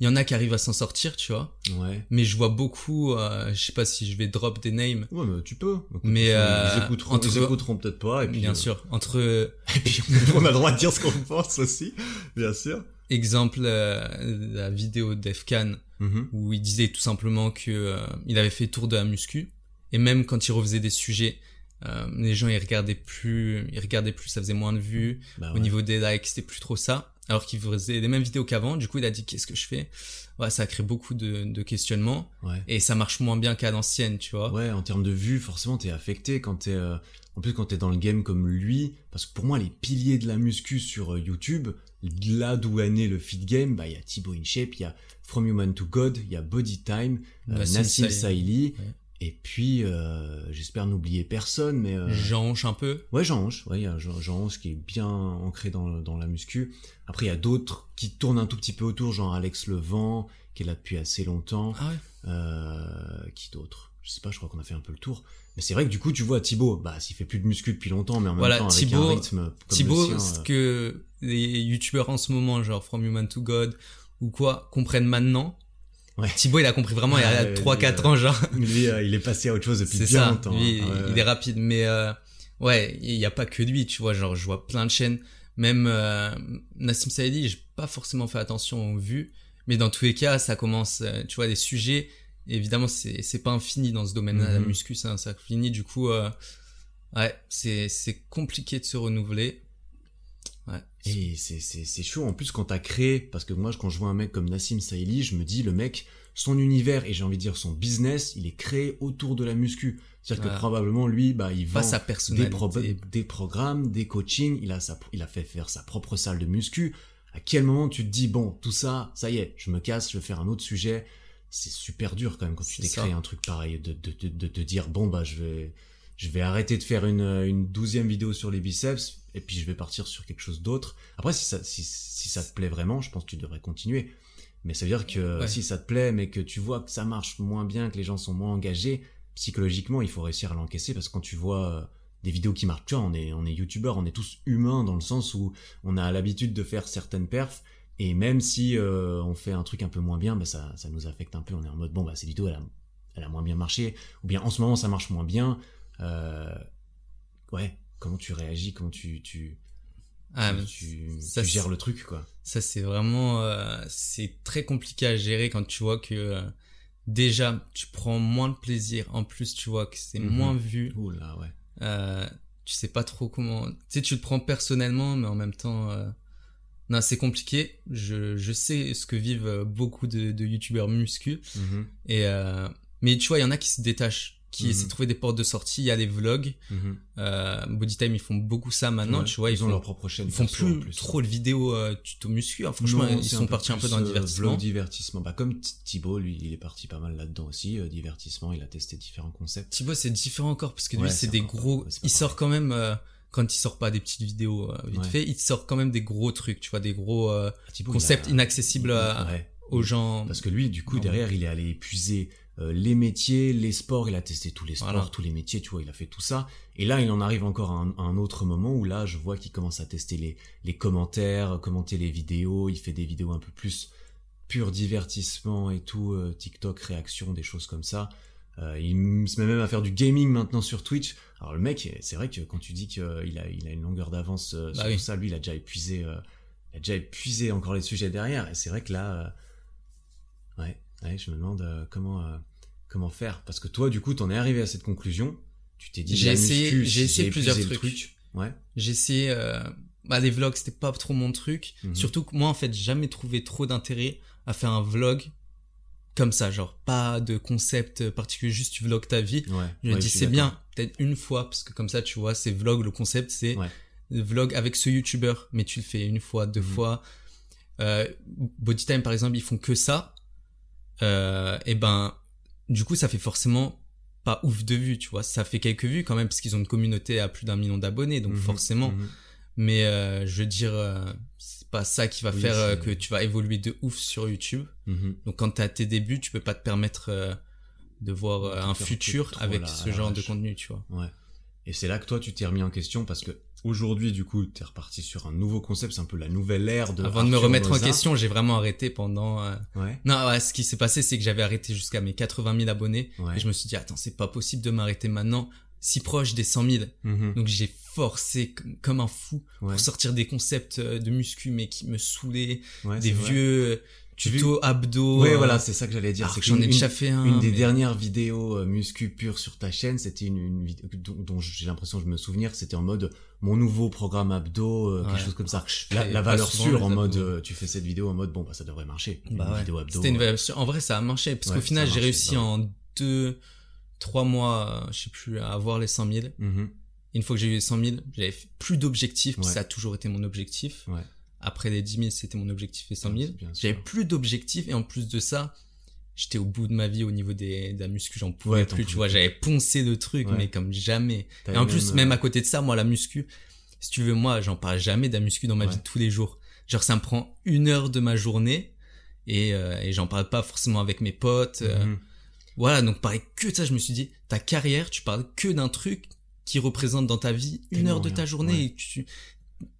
[SPEAKER 2] Il y en a qui arrivent à s'en sortir, tu vois.
[SPEAKER 1] Ouais.
[SPEAKER 2] Mais je vois beaucoup, euh, je sais pas si je vais drop des names.
[SPEAKER 1] Ouais, mais tu peux.
[SPEAKER 2] mais euh,
[SPEAKER 1] ils écouteront, entre... ils écouteront peut-être pas. Et puis,
[SPEAKER 2] bien euh, sûr, entre.
[SPEAKER 1] et puis on a le droit de dire ce qu'on pense aussi, bien sûr.
[SPEAKER 2] Exemple, la vidéo d'Efkan
[SPEAKER 1] mhm.
[SPEAKER 2] où il disait tout simplement que il avait fait tour de la muscu et même quand il refaisait des sujets, euh, les gens ils regardaient plus, ils regardaient plus, ça faisait moins de vues.
[SPEAKER 1] Bah
[SPEAKER 2] Au niveau des likes, c'était plus trop ça. Alors qu'il faisait les mêmes vidéos qu'avant. Du coup, il a dit qu'est-ce que je fais? Ouais, ça a créé beaucoup de, de questionnements.
[SPEAKER 1] Ouais.
[SPEAKER 2] Et ça marche moins bien qu'à l'ancienne, tu vois.
[SPEAKER 1] Ouais, en termes de vues, forcément, t'es affecté quand t'es. Euh... En plus, quand t'es dans le game comme lui, parce que pour moi, les piliers de la muscu sur euh, YouTube, là d'où est né le fit game, bah il y a Thibaut InShape, il y a From Human to God, il y a Body Time, euh, Nassim Saïli, et puis, euh, j'espère n'oublier personne, mais... Euh...
[SPEAKER 2] Jean un peu
[SPEAKER 1] Ouais, Jean Hanche, ouais, il y a Jean, qui est bien ancré dans, dans la muscu. Après, il y a d'autres qui tournent un tout petit peu autour, genre Alex Levent, qui est là depuis assez longtemps.
[SPEAKER 2] Ah ouais
[SPEAKER 1] euh, Qui d'autre? Je sais pas, je crois qu'on a fait un peu le tour. Mais c'est vrai que du coup, tu vois, Thibaut, bah, s'il fait plus de muscu depuis longtemps, mais en même
[SPEAKER 2] voilà,
[SPEAKER 1] temps,
[SPEAKER 2] Thibaut,
[SPEAKER 1] avec un rythme comme
[SPEAKER 2] Thibaut,
[SPEAKER 1] le sien,
[SPEAKER 2] ce
[SPEAKER 1] euh,
[SPEAKER 2] que les youtubeurs en ce moment, genre From Human to God, ou quoi, comprennent maintenant,
[SPEAKER 1] Ouais.
[SPEAKER 2] Thibaut, il a compris vraiment il y a
[SPEAKER 1] Ouais,
[SPEAKER 2] 3-4
[SPEAKER 1] lui,
[SPEAKER 2] ans, genre.
[SPEAKER 1] Lui, euh, il est passé à autre chose depuis
[SPEAKER 2] C'est
[SPEAKER 1] bien
[SPEAKER 2] ça.
[SPEAKER 1] longtemps.
[SPEAKER 2] Lui,
[SPEAKER 1] hein.
[SPEAKER 2] Il est rapide, mais euh, ouais, il y a pas que lui, tu vois. Genre, je vois plein de chaînes. Même euh, Nassim Saïdi, j'ai pas forcément fait attention aux vues, mais dans tous les cas, ça commence. euh, tu vois, des sujets. Évidemment, c'est c'est pas infini dans ce domaine-là, la
[SPEAKER 1] Mhm.
[SPEAKER 2] muscu, ça finit. Du coup, euh, ouais, c'est c'est compliqué de se renouveler.
[SPEAKER 1] Et c'est, c'est, c'est chaud. En plus, quand t'as créé, parce que moi, quand je vois un mec comme Nassim Saïli, je me dis, le mec, son univers, et j'ai envie de dire son business, il est créé autour de la muscu. C'est-à-dire
[SPEAKER 2] Voilà.
[SPEAKER 1] que probablement, lui, bah, il vend
[SPEAKER 2] sa
[SPEAKER 1] des,
[SPEAKER 2] personnalité.
[SPEAKER 1] pro- des programmes, des coachings, il a sa, il a fait faire sa propre salle de muscu. À quel moment tu te dis, bon, tout ça, ça y est, je me casse, je vais faire un autre sujet. C'est super dur quand même quand tu t'es créé un truc pareil, de, de, de, de te dire, bon, bah, je vais, je vais arrêter de faire une, une douzième vidéo sur les biceps, et puis je vais partir sur quelque chose d'autre. Après, si ça, si, si ça te plaît vraiment, je pense que tu devrais continuer. Mais ça veut dire que
[SPEAKER 2] Ouais.
[SPEAKER 1] si ça te plaît, mais que tu vois que ça marche moins bien, que les gens sont moins engagés, psychologiquement, il faut réussir à l'encaisser parce que quand tu vois euh, des vidéos qui marchent, tu vois, on est, on est youtubeur, on est tous humains dans le sens où on a l'habitude de faire certaines perfs, et même si euh, on fait un truc un peu moins bien, bah ça, ça nous affecte un peu. On est en mode, bon, bah, cette vidéo, elle a, elle a moins bien marché, ou bien en ce moment, ça marche moins bien. Euh, ouais, comment tu réagis, comment tu, tu, Ah, tu, ça, gères le truc, quoi.
[SPEAKER 2] Ça, c'est vraiment, euh, c'est très compliqué à gérer quand tu vois que euh, déjà, tu prends moins de plaisir. En plus, tu vois que c'est mhm. moins vu.
[SPEAKER 1] Oula, ouais.
[SPEAKER 2] Euh, tu sais pas trop comment. Tu sais, tu le prends personnellement, mais en même temps, non, c'est compliqué. Je, je sais ce que vivent beaucoup de, de youtubeurs muscu. Mhm. Et mais tu vois, il y en a qui se détachent qui mm essaient de trouver des portes de sortie. Il y a les vlogs. Mhm. euh, Bodytime, ils font beaucoup ça maintenant. tu vois,
[SPEAKER 1] ils, ont leur propre chaîne.
[SPEAKER 2] Ils font plus, trop de vidéos euh, tuto muscu. Hein, franchement, ils sont partis un peu dans le euh, divertissement. Vlog
[SPEAKER 1] divertissement. Bah, comme Thibaut, lui, il est parti pas mal là-dedans aussi. Euh, divertissement, il a testé différents concepts.
[SPEAKER 2] Thibaut, c'est différent encore parce que lui, c'est des gros. il sort quand même. quand il sort pas des petites vidéos vite fait, il sort quand même des gros trucs, tu vois, des gros concepts inaccessibles aux gens.
[SPEAKER 1] Parce que lui, du coup, derrière, il est allé épuiser euh, les métiers, les sports, il a testé tous les sports, tous les métiers, tu vois, il a fait tout ça. Et là, il en arrive encore à un, autre moment où là, je vois qu'il commence à tester les, les commentaires, commenter les vidéos, il fait des vidéos un peu plus pur divertissement et tout, euh, TikTok, réaction, des choses comme ça. Euh, il se met même à faire du gaming maintenant sur Twitch. Alors le mec, c'est vrai que quand tu dis qu'il a, il a une longueur d'avance bah sur tout ça, lui, il a déjà épuisé, il a déjà épuisé encore les sujets derrière. Et c'est vrai que là, ouais, ouais, je me demande comment comment faire Parce que toi, du coup, t'en es arrivé à cette conclusion. Tu t'es dit,
[SPEAKER 2] j'ai essayé, j'ai essayé plusieurs trucs.
[SPEAKER 1] Ouais.
[SPEAKER 2] J'ai essayé, euh, bah, les vlogs, c'était pas trop mon truc. Mhm. Surtout que moi, en fait, jamais trouvé trop d'intérêt à faire un vlog comme ça, genre pas de concept particulier, juste tu vlogs ta vie. Ouais, je me dis c'est bien, peut-être une fois, parce que comme ça, tu vois, c'est vlog, le concept, c'est vlog avec ce youtubeur, mais tu le fais une fois, deux mhm. fois. Euh, Bodytime, par exemple, ils font que ça. Euh, et ben, du coup, ça fait forcément pas ouf de vues, tu vois. Ça fait quelques vues quand même, parce qu'ils ont une communauté à plus d'un million d'abonnés, donc mhm, forcément. Mhm. Mais euh, je veux dire, euh, c'est pas ça qui va faire euh, que tu vas évoluer de ouf sur YouTube. Mhm. Donc quand t'es à tes débuts, tu peux pas te permettre de voir un futur avec ce genre de contenu, tu vois.
[SPEAKER 1] Ouais. Et c'est là que toi, tu t'es remis en question parce que aujourd'hui, du coup, t'es reparti sur un nouveau concept, c'est un peu la nouvelle ère de.
[SPEAKER 2] Avant de me remettre en question, j'ai vraiment arrêté pendant. Euh, ouais. Non, ouais, ce qui s'est passé, c'est que j'avais arrêté jusqu'à mes 80 000 abonnés et je me suis dit, attends, c'est pas possible de m'arrêter maintenant, si proche des 100 000. Mhm. Donc j'ai forcé comme un fou pour sortir des concepts euh, de muscu mais qui me saoulaient, des vieux tuto abdos.
[SPEAKER 1] Oui, voilà, c'est ça que j'allais dire.
[SPEAKER 2] C'est que j'en ai déjà fait un.
[SPEAKER 1] Une des dernières vidéos euh, muscu pure sur ta chaîne, c'était une, une vidéo dont, j'ai l'impression de me souvenir, c'était en mode mon nouveau programme abdos, euh, quelque chose comme ça. La, la valeur sûre en mode, euh, tu fais cette vidéo en mode bon bah ça devrait marcher.
[SPEAKER 2] Une bah vidéo abdos. C'était une valeur sûre. En vrai, ça a marché parce qu'au final, j'ai réussi bah en deux, trois mois, je sais plus, à avoir les 100 000. Mm-hmm. Une fois que j'ai eu les 100 000, j'avais plus d'objectifs, ça a toujours été mon objectif. Ouais. Après les 10 000, c'était mon objectif et 100 000. J'avais plus d'objectifs et en plus de ça, j'étais au bout de ma vie au niveau des, de la muscu, j'en pouvais plus, tu vois, j'avais poncé de trucs, mais comme jamais. Et en plus, même, à euh, côté de ça, moi, la muscu, si tu veux, moi, j'en parle jamais de la muscu dans ma vie de tous les jours. Genre, ça me prend une heure de ma journée et, euh, et j'en parle pas forcément avec mes potes. Euh. Mhm. Voilà, donc pareil que de ça, je me suis dit, ta carrière, tu parles que d'un truc qui représente dans ta vie une heure de ta journée et tu,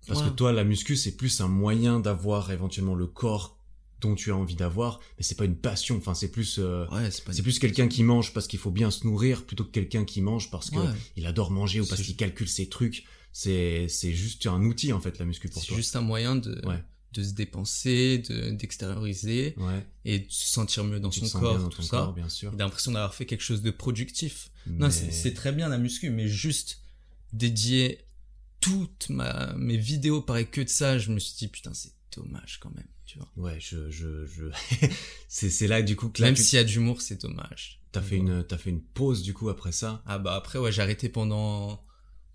[SPEAKER 1] parce que toi, la muscu, c'est plus un moyen d'avoir éventuellement le corps dont tu as envie d'avoir, mais c'est pas une passion. Enfin, c'est plus, euh, c'est plus quelqu'un qui mange parce qu'il faut bien se nourrir plutôt que quelqu'un qui mange parce que il adore manger ou parce qu'il calcule ses trucs. C'est, c'est juste un outil en fait la muscu pour toi.
[SPEAKER 2] C'est juste un moyen de, de se dépenser, de d'extérioriser et de se sentir mieux dans son corps, dans tout ça. Corps, bien sûr. L'impression d'avoir fait quelque chose de productif. Non, c'est très bien la muscu, mais juste dédié toutes ma, mes vidéos paraient que de ça, je me suis dit, putain, c'est dommage quand même, tu vois.
[SPEAKER 1] Ouais, je, je, je... c'est, c'est là, du coup, que
[SPEAKER 2] Même s'il y a d'humour, c'est dommage.
[SPEAKER 1] T'as fait une, t'as fait une pause, du coup, après ça?
[SPEAKER 2] Ah bah, après, ouais, j'ai arrêté pendant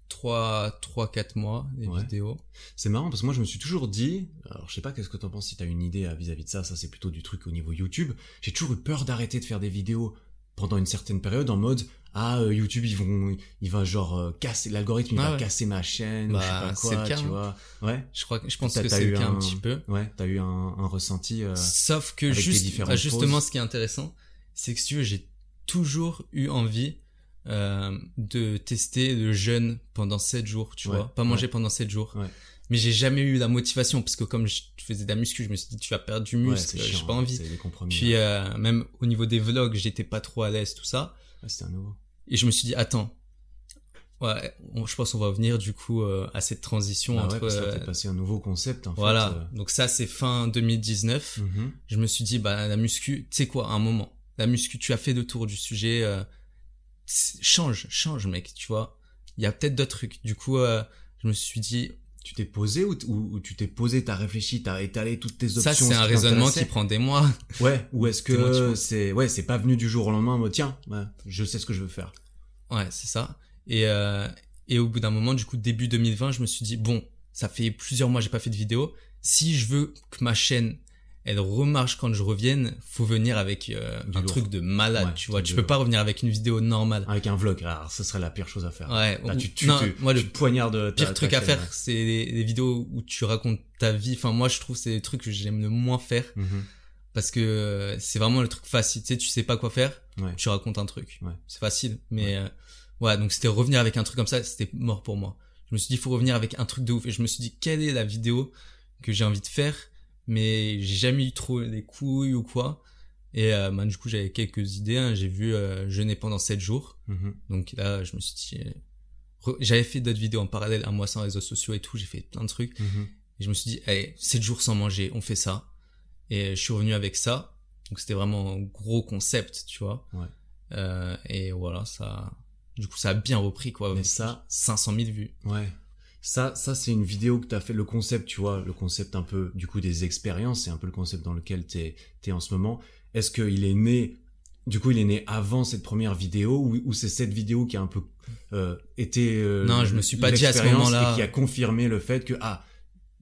[SPEAKER 2] 3, 3, 4 mois, les vidéos.
[SPEAKER 1] C'est marrant, parce que moi, je me suis toujours dit, alors, je sais pas qu'est-ce que t'en penses, si t'as une idée vis-à-vis de ça, ça, c'est plutôt du truc au niveau YouTube. J'ai toujours eu peur d'arrêter de faire des vidéos pendant une certaine période en mode ah euh, YouTube ils vont il va genre euh, casser l'algorithme il va casser ma chaîne bah, je sais bah, pas quoi cas, tu vois. Ouais.
[SPEAKER 2] Je crois que je pense que c'est le cas un, petit peu.
[SPEAKER 1] Ouais t'as eu un, un ressenti euh,
[SPEAKER 2] sauf que juste bah, justement ce qui est intéressant c'est que si tu veux j'ai toujours eu envie de tester le jeûne pendant 7 jours tu vois. Pas manger pendant 7 jours mais j'ai jamais eu la motivation parce que comme je faisais de la muscu je me suis dit tu vas perdre du muscle j'ai pas envie puis même au niveau des vlogs j'étais pas trop à l'aise tout ça
[SPEAKER 1] c'était un nouveau
[SPEAKER 2] et je me suis dit, attends, Ouais, je pense qu'on va venir du coup euh, à cette transition
[SPEAKER 1] bah
[SPEAKER 2] entre.
[SPEAKER 1] Ouais, parce que passé un nouveau concept. En
[SPEAKER 2] voilà.
[SPEAKER 1] Fait, euh.
[SPEAKER 2] Donc ça c'est fin 2019. Mhm. Je me suis dit bah la muscu, tu sais quoi, un moment, la muscu, tu as fait le tour du sujet. Euh, change, change mec, tu vois. Il y a peut-être d'autres trucs. Du coup, je me suis dit.
[SPEAKER 1] Tu t'es posé ou, ou, tu t'es posé, t'as réfléchi, t'as étalé toutes tes options.
[SPEAKER 2] Ça c'est un raisonnement qui prend des mois.
[SPEAKER 1] Ouais. Ou est-ce que c'est ouais, c'est pas venu du jour au lendemain. Tiens, je sais ce que je veux faire.
[SPEAKER 2] Ouais, c'est ça. Et, euh, et au bout d'un moment, du coup, début 2020, je me suis dit, bon, ça fait plusieurs mois que j'ai pas fait de vidéo. Si je veux que ma chaîne, elle remarche quand je revienne, faut venir avec euh, un truc de malade, tu vois. Tu peux pas revenir avec une vidéo normale.
[SPEAKER 1] Avec un vlog, alors ce serait la pire chose à faire.
[SPEAKER 2] Ouais.
[SPEAKER 1] Là, tu, tu, non, moi, le
[SPEAKER 2] poignard pire truc à faire, c'est les, vidéos où tu racontes ta vie. Enfin, moi, je trouve c'est les trucs que j'aime le moins faire. Mhm. Parce que euh, c'est vraiment le truc facile, tu sais, tu sais pas quoi faire, tu racontes un truc. C'est facile, mais euh, Ouais, donc c'était revenir avec un truc comme ça, c'était mort pour moi. Je me suis dit, il faut revenir avec un truc de ouf. Et je me suis dit, quelle est la vidéo que j'ai envie de faire, mais j'ai jamais eu trop les couilles ou quoi. Et euh, bah, du coup, j'avais quelques idées. Hein. J'ai vu euh, jeûner pendant 7 jours. Mm-hmm. Donc là, je me suis dit... Euh, j'avais fait d'autres vidéos en parallèle, un mois sans réseaux sociaux et tout. J'ai fait plein de trucs. Mm-hmm. Et je me suis dit, allez, 7 jours sans manger, on fait ça. Et je suis revenu avec ça. Donc c'était vraiment un gros concept, tu vois. Ouais. Euh, et voilà, ça du coup, ça a bien repris, quoi.
[SPEAKER 1] Mais ça.
[SPEAKER 2] 500 000 vues.
[SPEAKER 1] Ouais. Ça, ça c'est une vidéo que tu as fait, le concept, tu vois, le concept un peu, du coup, des expériences, c'est un peu le concept dans lequel tu es, en ce moment. Est-ce qu'il est né, du coup, il est né avant cette première vidéo, ou, ou c'est cette vidéo qui a un peu euh, été. Euh,
[SPEAKER 2] non, je me suis pas dit à ce moment-là.
[SPEAKER 1] Et qui a confirmé le fait que, ah,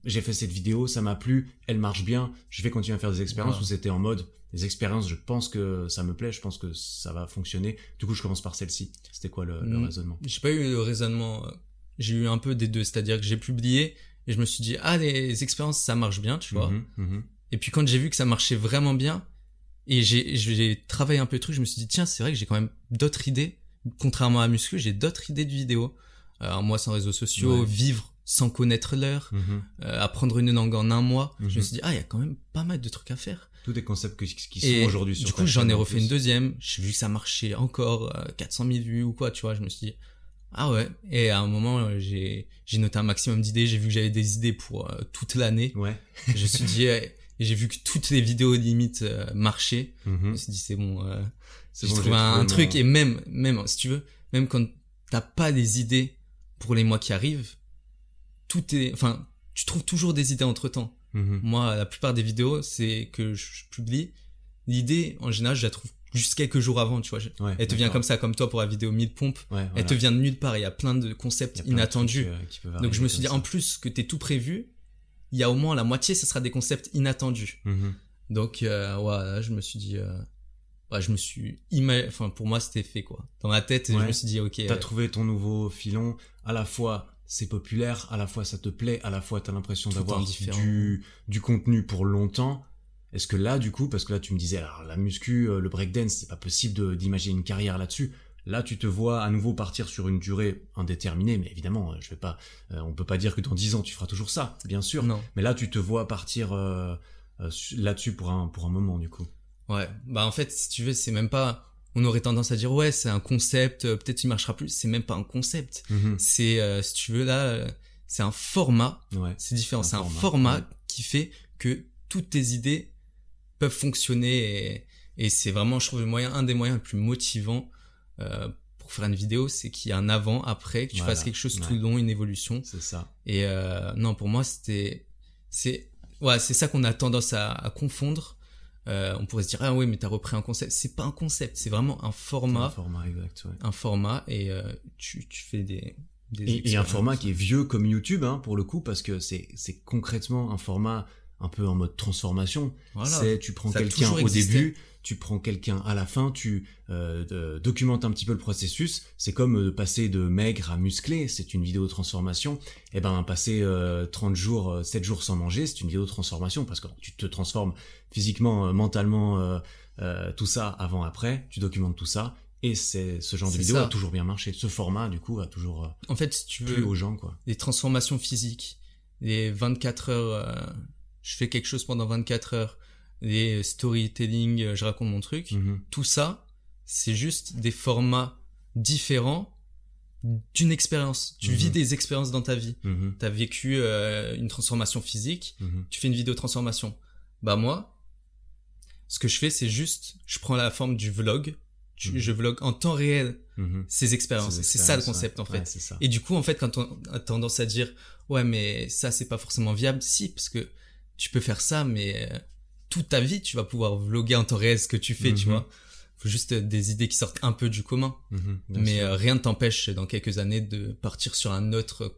[SPEAKER 1] j'ai fait cette vidéo, ça m'a plu, elle marche bien, je vais continuer à faire des expériences, ou c'était en mode, les expériences, je pense que ça me plaît, je pense que ça va fonctionner. Du coup, je commence par celle-ci. C'était quoi le, le mm. raisonnement?
[SPEAKER 2] J'ai pas eu le raisonnement. Euh, j'ai eu un peu des deux, c'est-à-dire que j'ai publié et je me suis dit ah les expériences ça marche bien, tu vois. Mhm, mhm. Et puis quand j'ai vu que ça marchait vraiment bien et j'ai j'ai travaillé un peu le truc, je me suis dit tiens c'est vrai que j'ai quand même d'autres idées. Contrairement à Muscu, j'ai d'autres idées de vidéos. Euh, moi sans réseaux sociaux, vivre sans connaître l'heure, mhm. euh, apprendre une langue en un mois. Je me suis dit ah il y a quand même pas mal de trucs à faire
[SPEAKER 1] tous des concepts qui sont aujourd'hui sur
[SPEAKER 2] Du coup, j'en ai refait une deuxième. J'ai vu que ça marchait encore 400 000 vues ou quoi, tu vois. Je me suis dit, ah ouais. Et à un moment, j'ai, j'ai noté un maximum d'idées. J'ai vu que j'avais des idées pour euh, toute l'année.
[SPEAKER 1] Ouais.
[SPEAKER 2] je me suis dit, et j'ai vu que toutes les vidéos limite euh, marchaient. Mm-hmm. Je me suis dit, c'est bon. Euh, j'ai trouvé un, truc. Et même, même, si tu veux, même quand t'as pas des idées pour les mois qui arrivent, tout est, enfin, tu trouves toujours des idées entre temps. Mhm. Moi, la plupart des vidéos, c'est que je, publie. L'idée, en général, je la trouve juste quelques jours avant, tu vois. elle te vient comme ça, comme toi pour la vidéo 1000 pompes. Elle te vient de nulle part. Il y a plein de concepts inattendus. Euh, Donc je me suis dit, en plus que t'es tout prévu, il y a au moins la moitié, ce sera des concepts inattendus. Mhm. Donc euh, ouais, je me suis dit, euh, ouais, je me suis, enfin pour moi c'était fait quoi. Dans ma tête, je me suis dit ok.
[SPEAKER 1] T'as trouvé ton nouveau filon, à la fois c'est populaire, à la fois ça te plaît, à la fois tu as l'impression d'avoir du, du contenu pour longtemps. Est-ce que là, du coup, parce que là tu me disais, alors la muscu, euh, le breakdance, c'est pas possible d'imaginer une carrière là-dessus. Là, tu te vois à nouveau partir sur une durée indéterminée, mais évidemment, euh, je vais pas, euh, on peut pas dire que dans 10 ans tu feras toujours ça, bien sûr.
[SPEAKER 2] Non.
[SPEAKER 1] Mais là, tu te vois partir là-dessus pour un pour un moment, du coup.
[SPEAKER 2] Ouais, bah en fait, si tu veux, c'est même pas on aurait tendance à dire ouais c'est un concept peut-être il marchera plus c'est même pas un concept mhm. c'est si tu veux là c'est un format ouais, c'est différent c'est un, format, qui fait que toutes tes idées peuvent fonctionner et, c'est vraiment je trouve le moyen un des moyens les plus motivants pour faire une vidéo c'est qu'il y a un avant après que tu fasses quelque chose tout le long une évolution.
[SPEAKER 1] C'est ça.
[SPEAKER 2] Et non pour moi c'était c'est ouais c'est ça qu'on a tendance à confondre. Euh, on pourrait se dire ah oui mais t'as repris un concept. C'est pas un concept c'est vraiment un format. Un
[SPEAKER 1] format exact
[SPEAKER 2] un format et euh, tu, tu fais des,
[SPEAKER 1] des et, un format qui est vieux comme YouTube hein, pour le coup parce que c'est c'est concrètement un format un peu en mode transformation c'est tu prends quelqu'un au début tu prends quelqu'un à la fin, tu euh, documentes un petit peu le processus. C'est comme euh, passer de maigre à musclé, c'est une vidéo de transformation. Et eh ben passer 30 euh, jours, 7 jours sans manger, c'est une vidéo de transformation parce que tu te transformes physiquement, mentalement, tout ça avant après. Tu documentes tout ça. Et c'est ce genre de vidéo a toujours bien marché. Ce format, du coup, a toujours
[SPEAKER 2] en fait, si tu veux,
[SPEAKER 1] aux gens quoi.
[SPEAKER 2] Les transformations physiques, les 24 heures, je fais quelque chose pendant 24 heures les storytelling, euh, je raconte mon truc. Mhm. Tout ça, c'est juste des formats différents d'une expérience. Tu vis
[SPEAKER 1] Mhm.
[SPEAKER 2] des expériences dans ta vie.
[SPEAKER 1] Mhm.
[SPEAKER 2] T'as vécu euh, une transformation physique,
[SPEAKER 1] Mhm.
[SPEAKER 2] tu fais une vidéo transformation. Bah moi, ce que je fais, c'est juste, je prends la forme du vlog. Tu-. Je vlog en temps réel ces expériences.
[SPEAKER 1] Ces
[SPEAKER 2] C'est ça le concept
[SPEAKER 1] ouais.
[SPEAKER 2] en fait.
[SPEAKER 1] Ouais, c'est ça.
[SPEAKER 2] Et du coup, en fait, quand on a tendance à dire, ouais, mais ça, c'est pas forcément viable, si, parce que tu peux faire ça, mais euh, toute ta vie, tu vas pouvoir vlogger en temps réel ce que tu fais, tu
[SPEAKER 1] Mhm.
[SPEAKER 2] vois. Faut juste des idées qui sortent un peu du commun.
[SPEAKER 1] Mhm.
[SPEAKER 2] Mais euh, rien ne t'empêche, dans quelques années, de partir sur un autre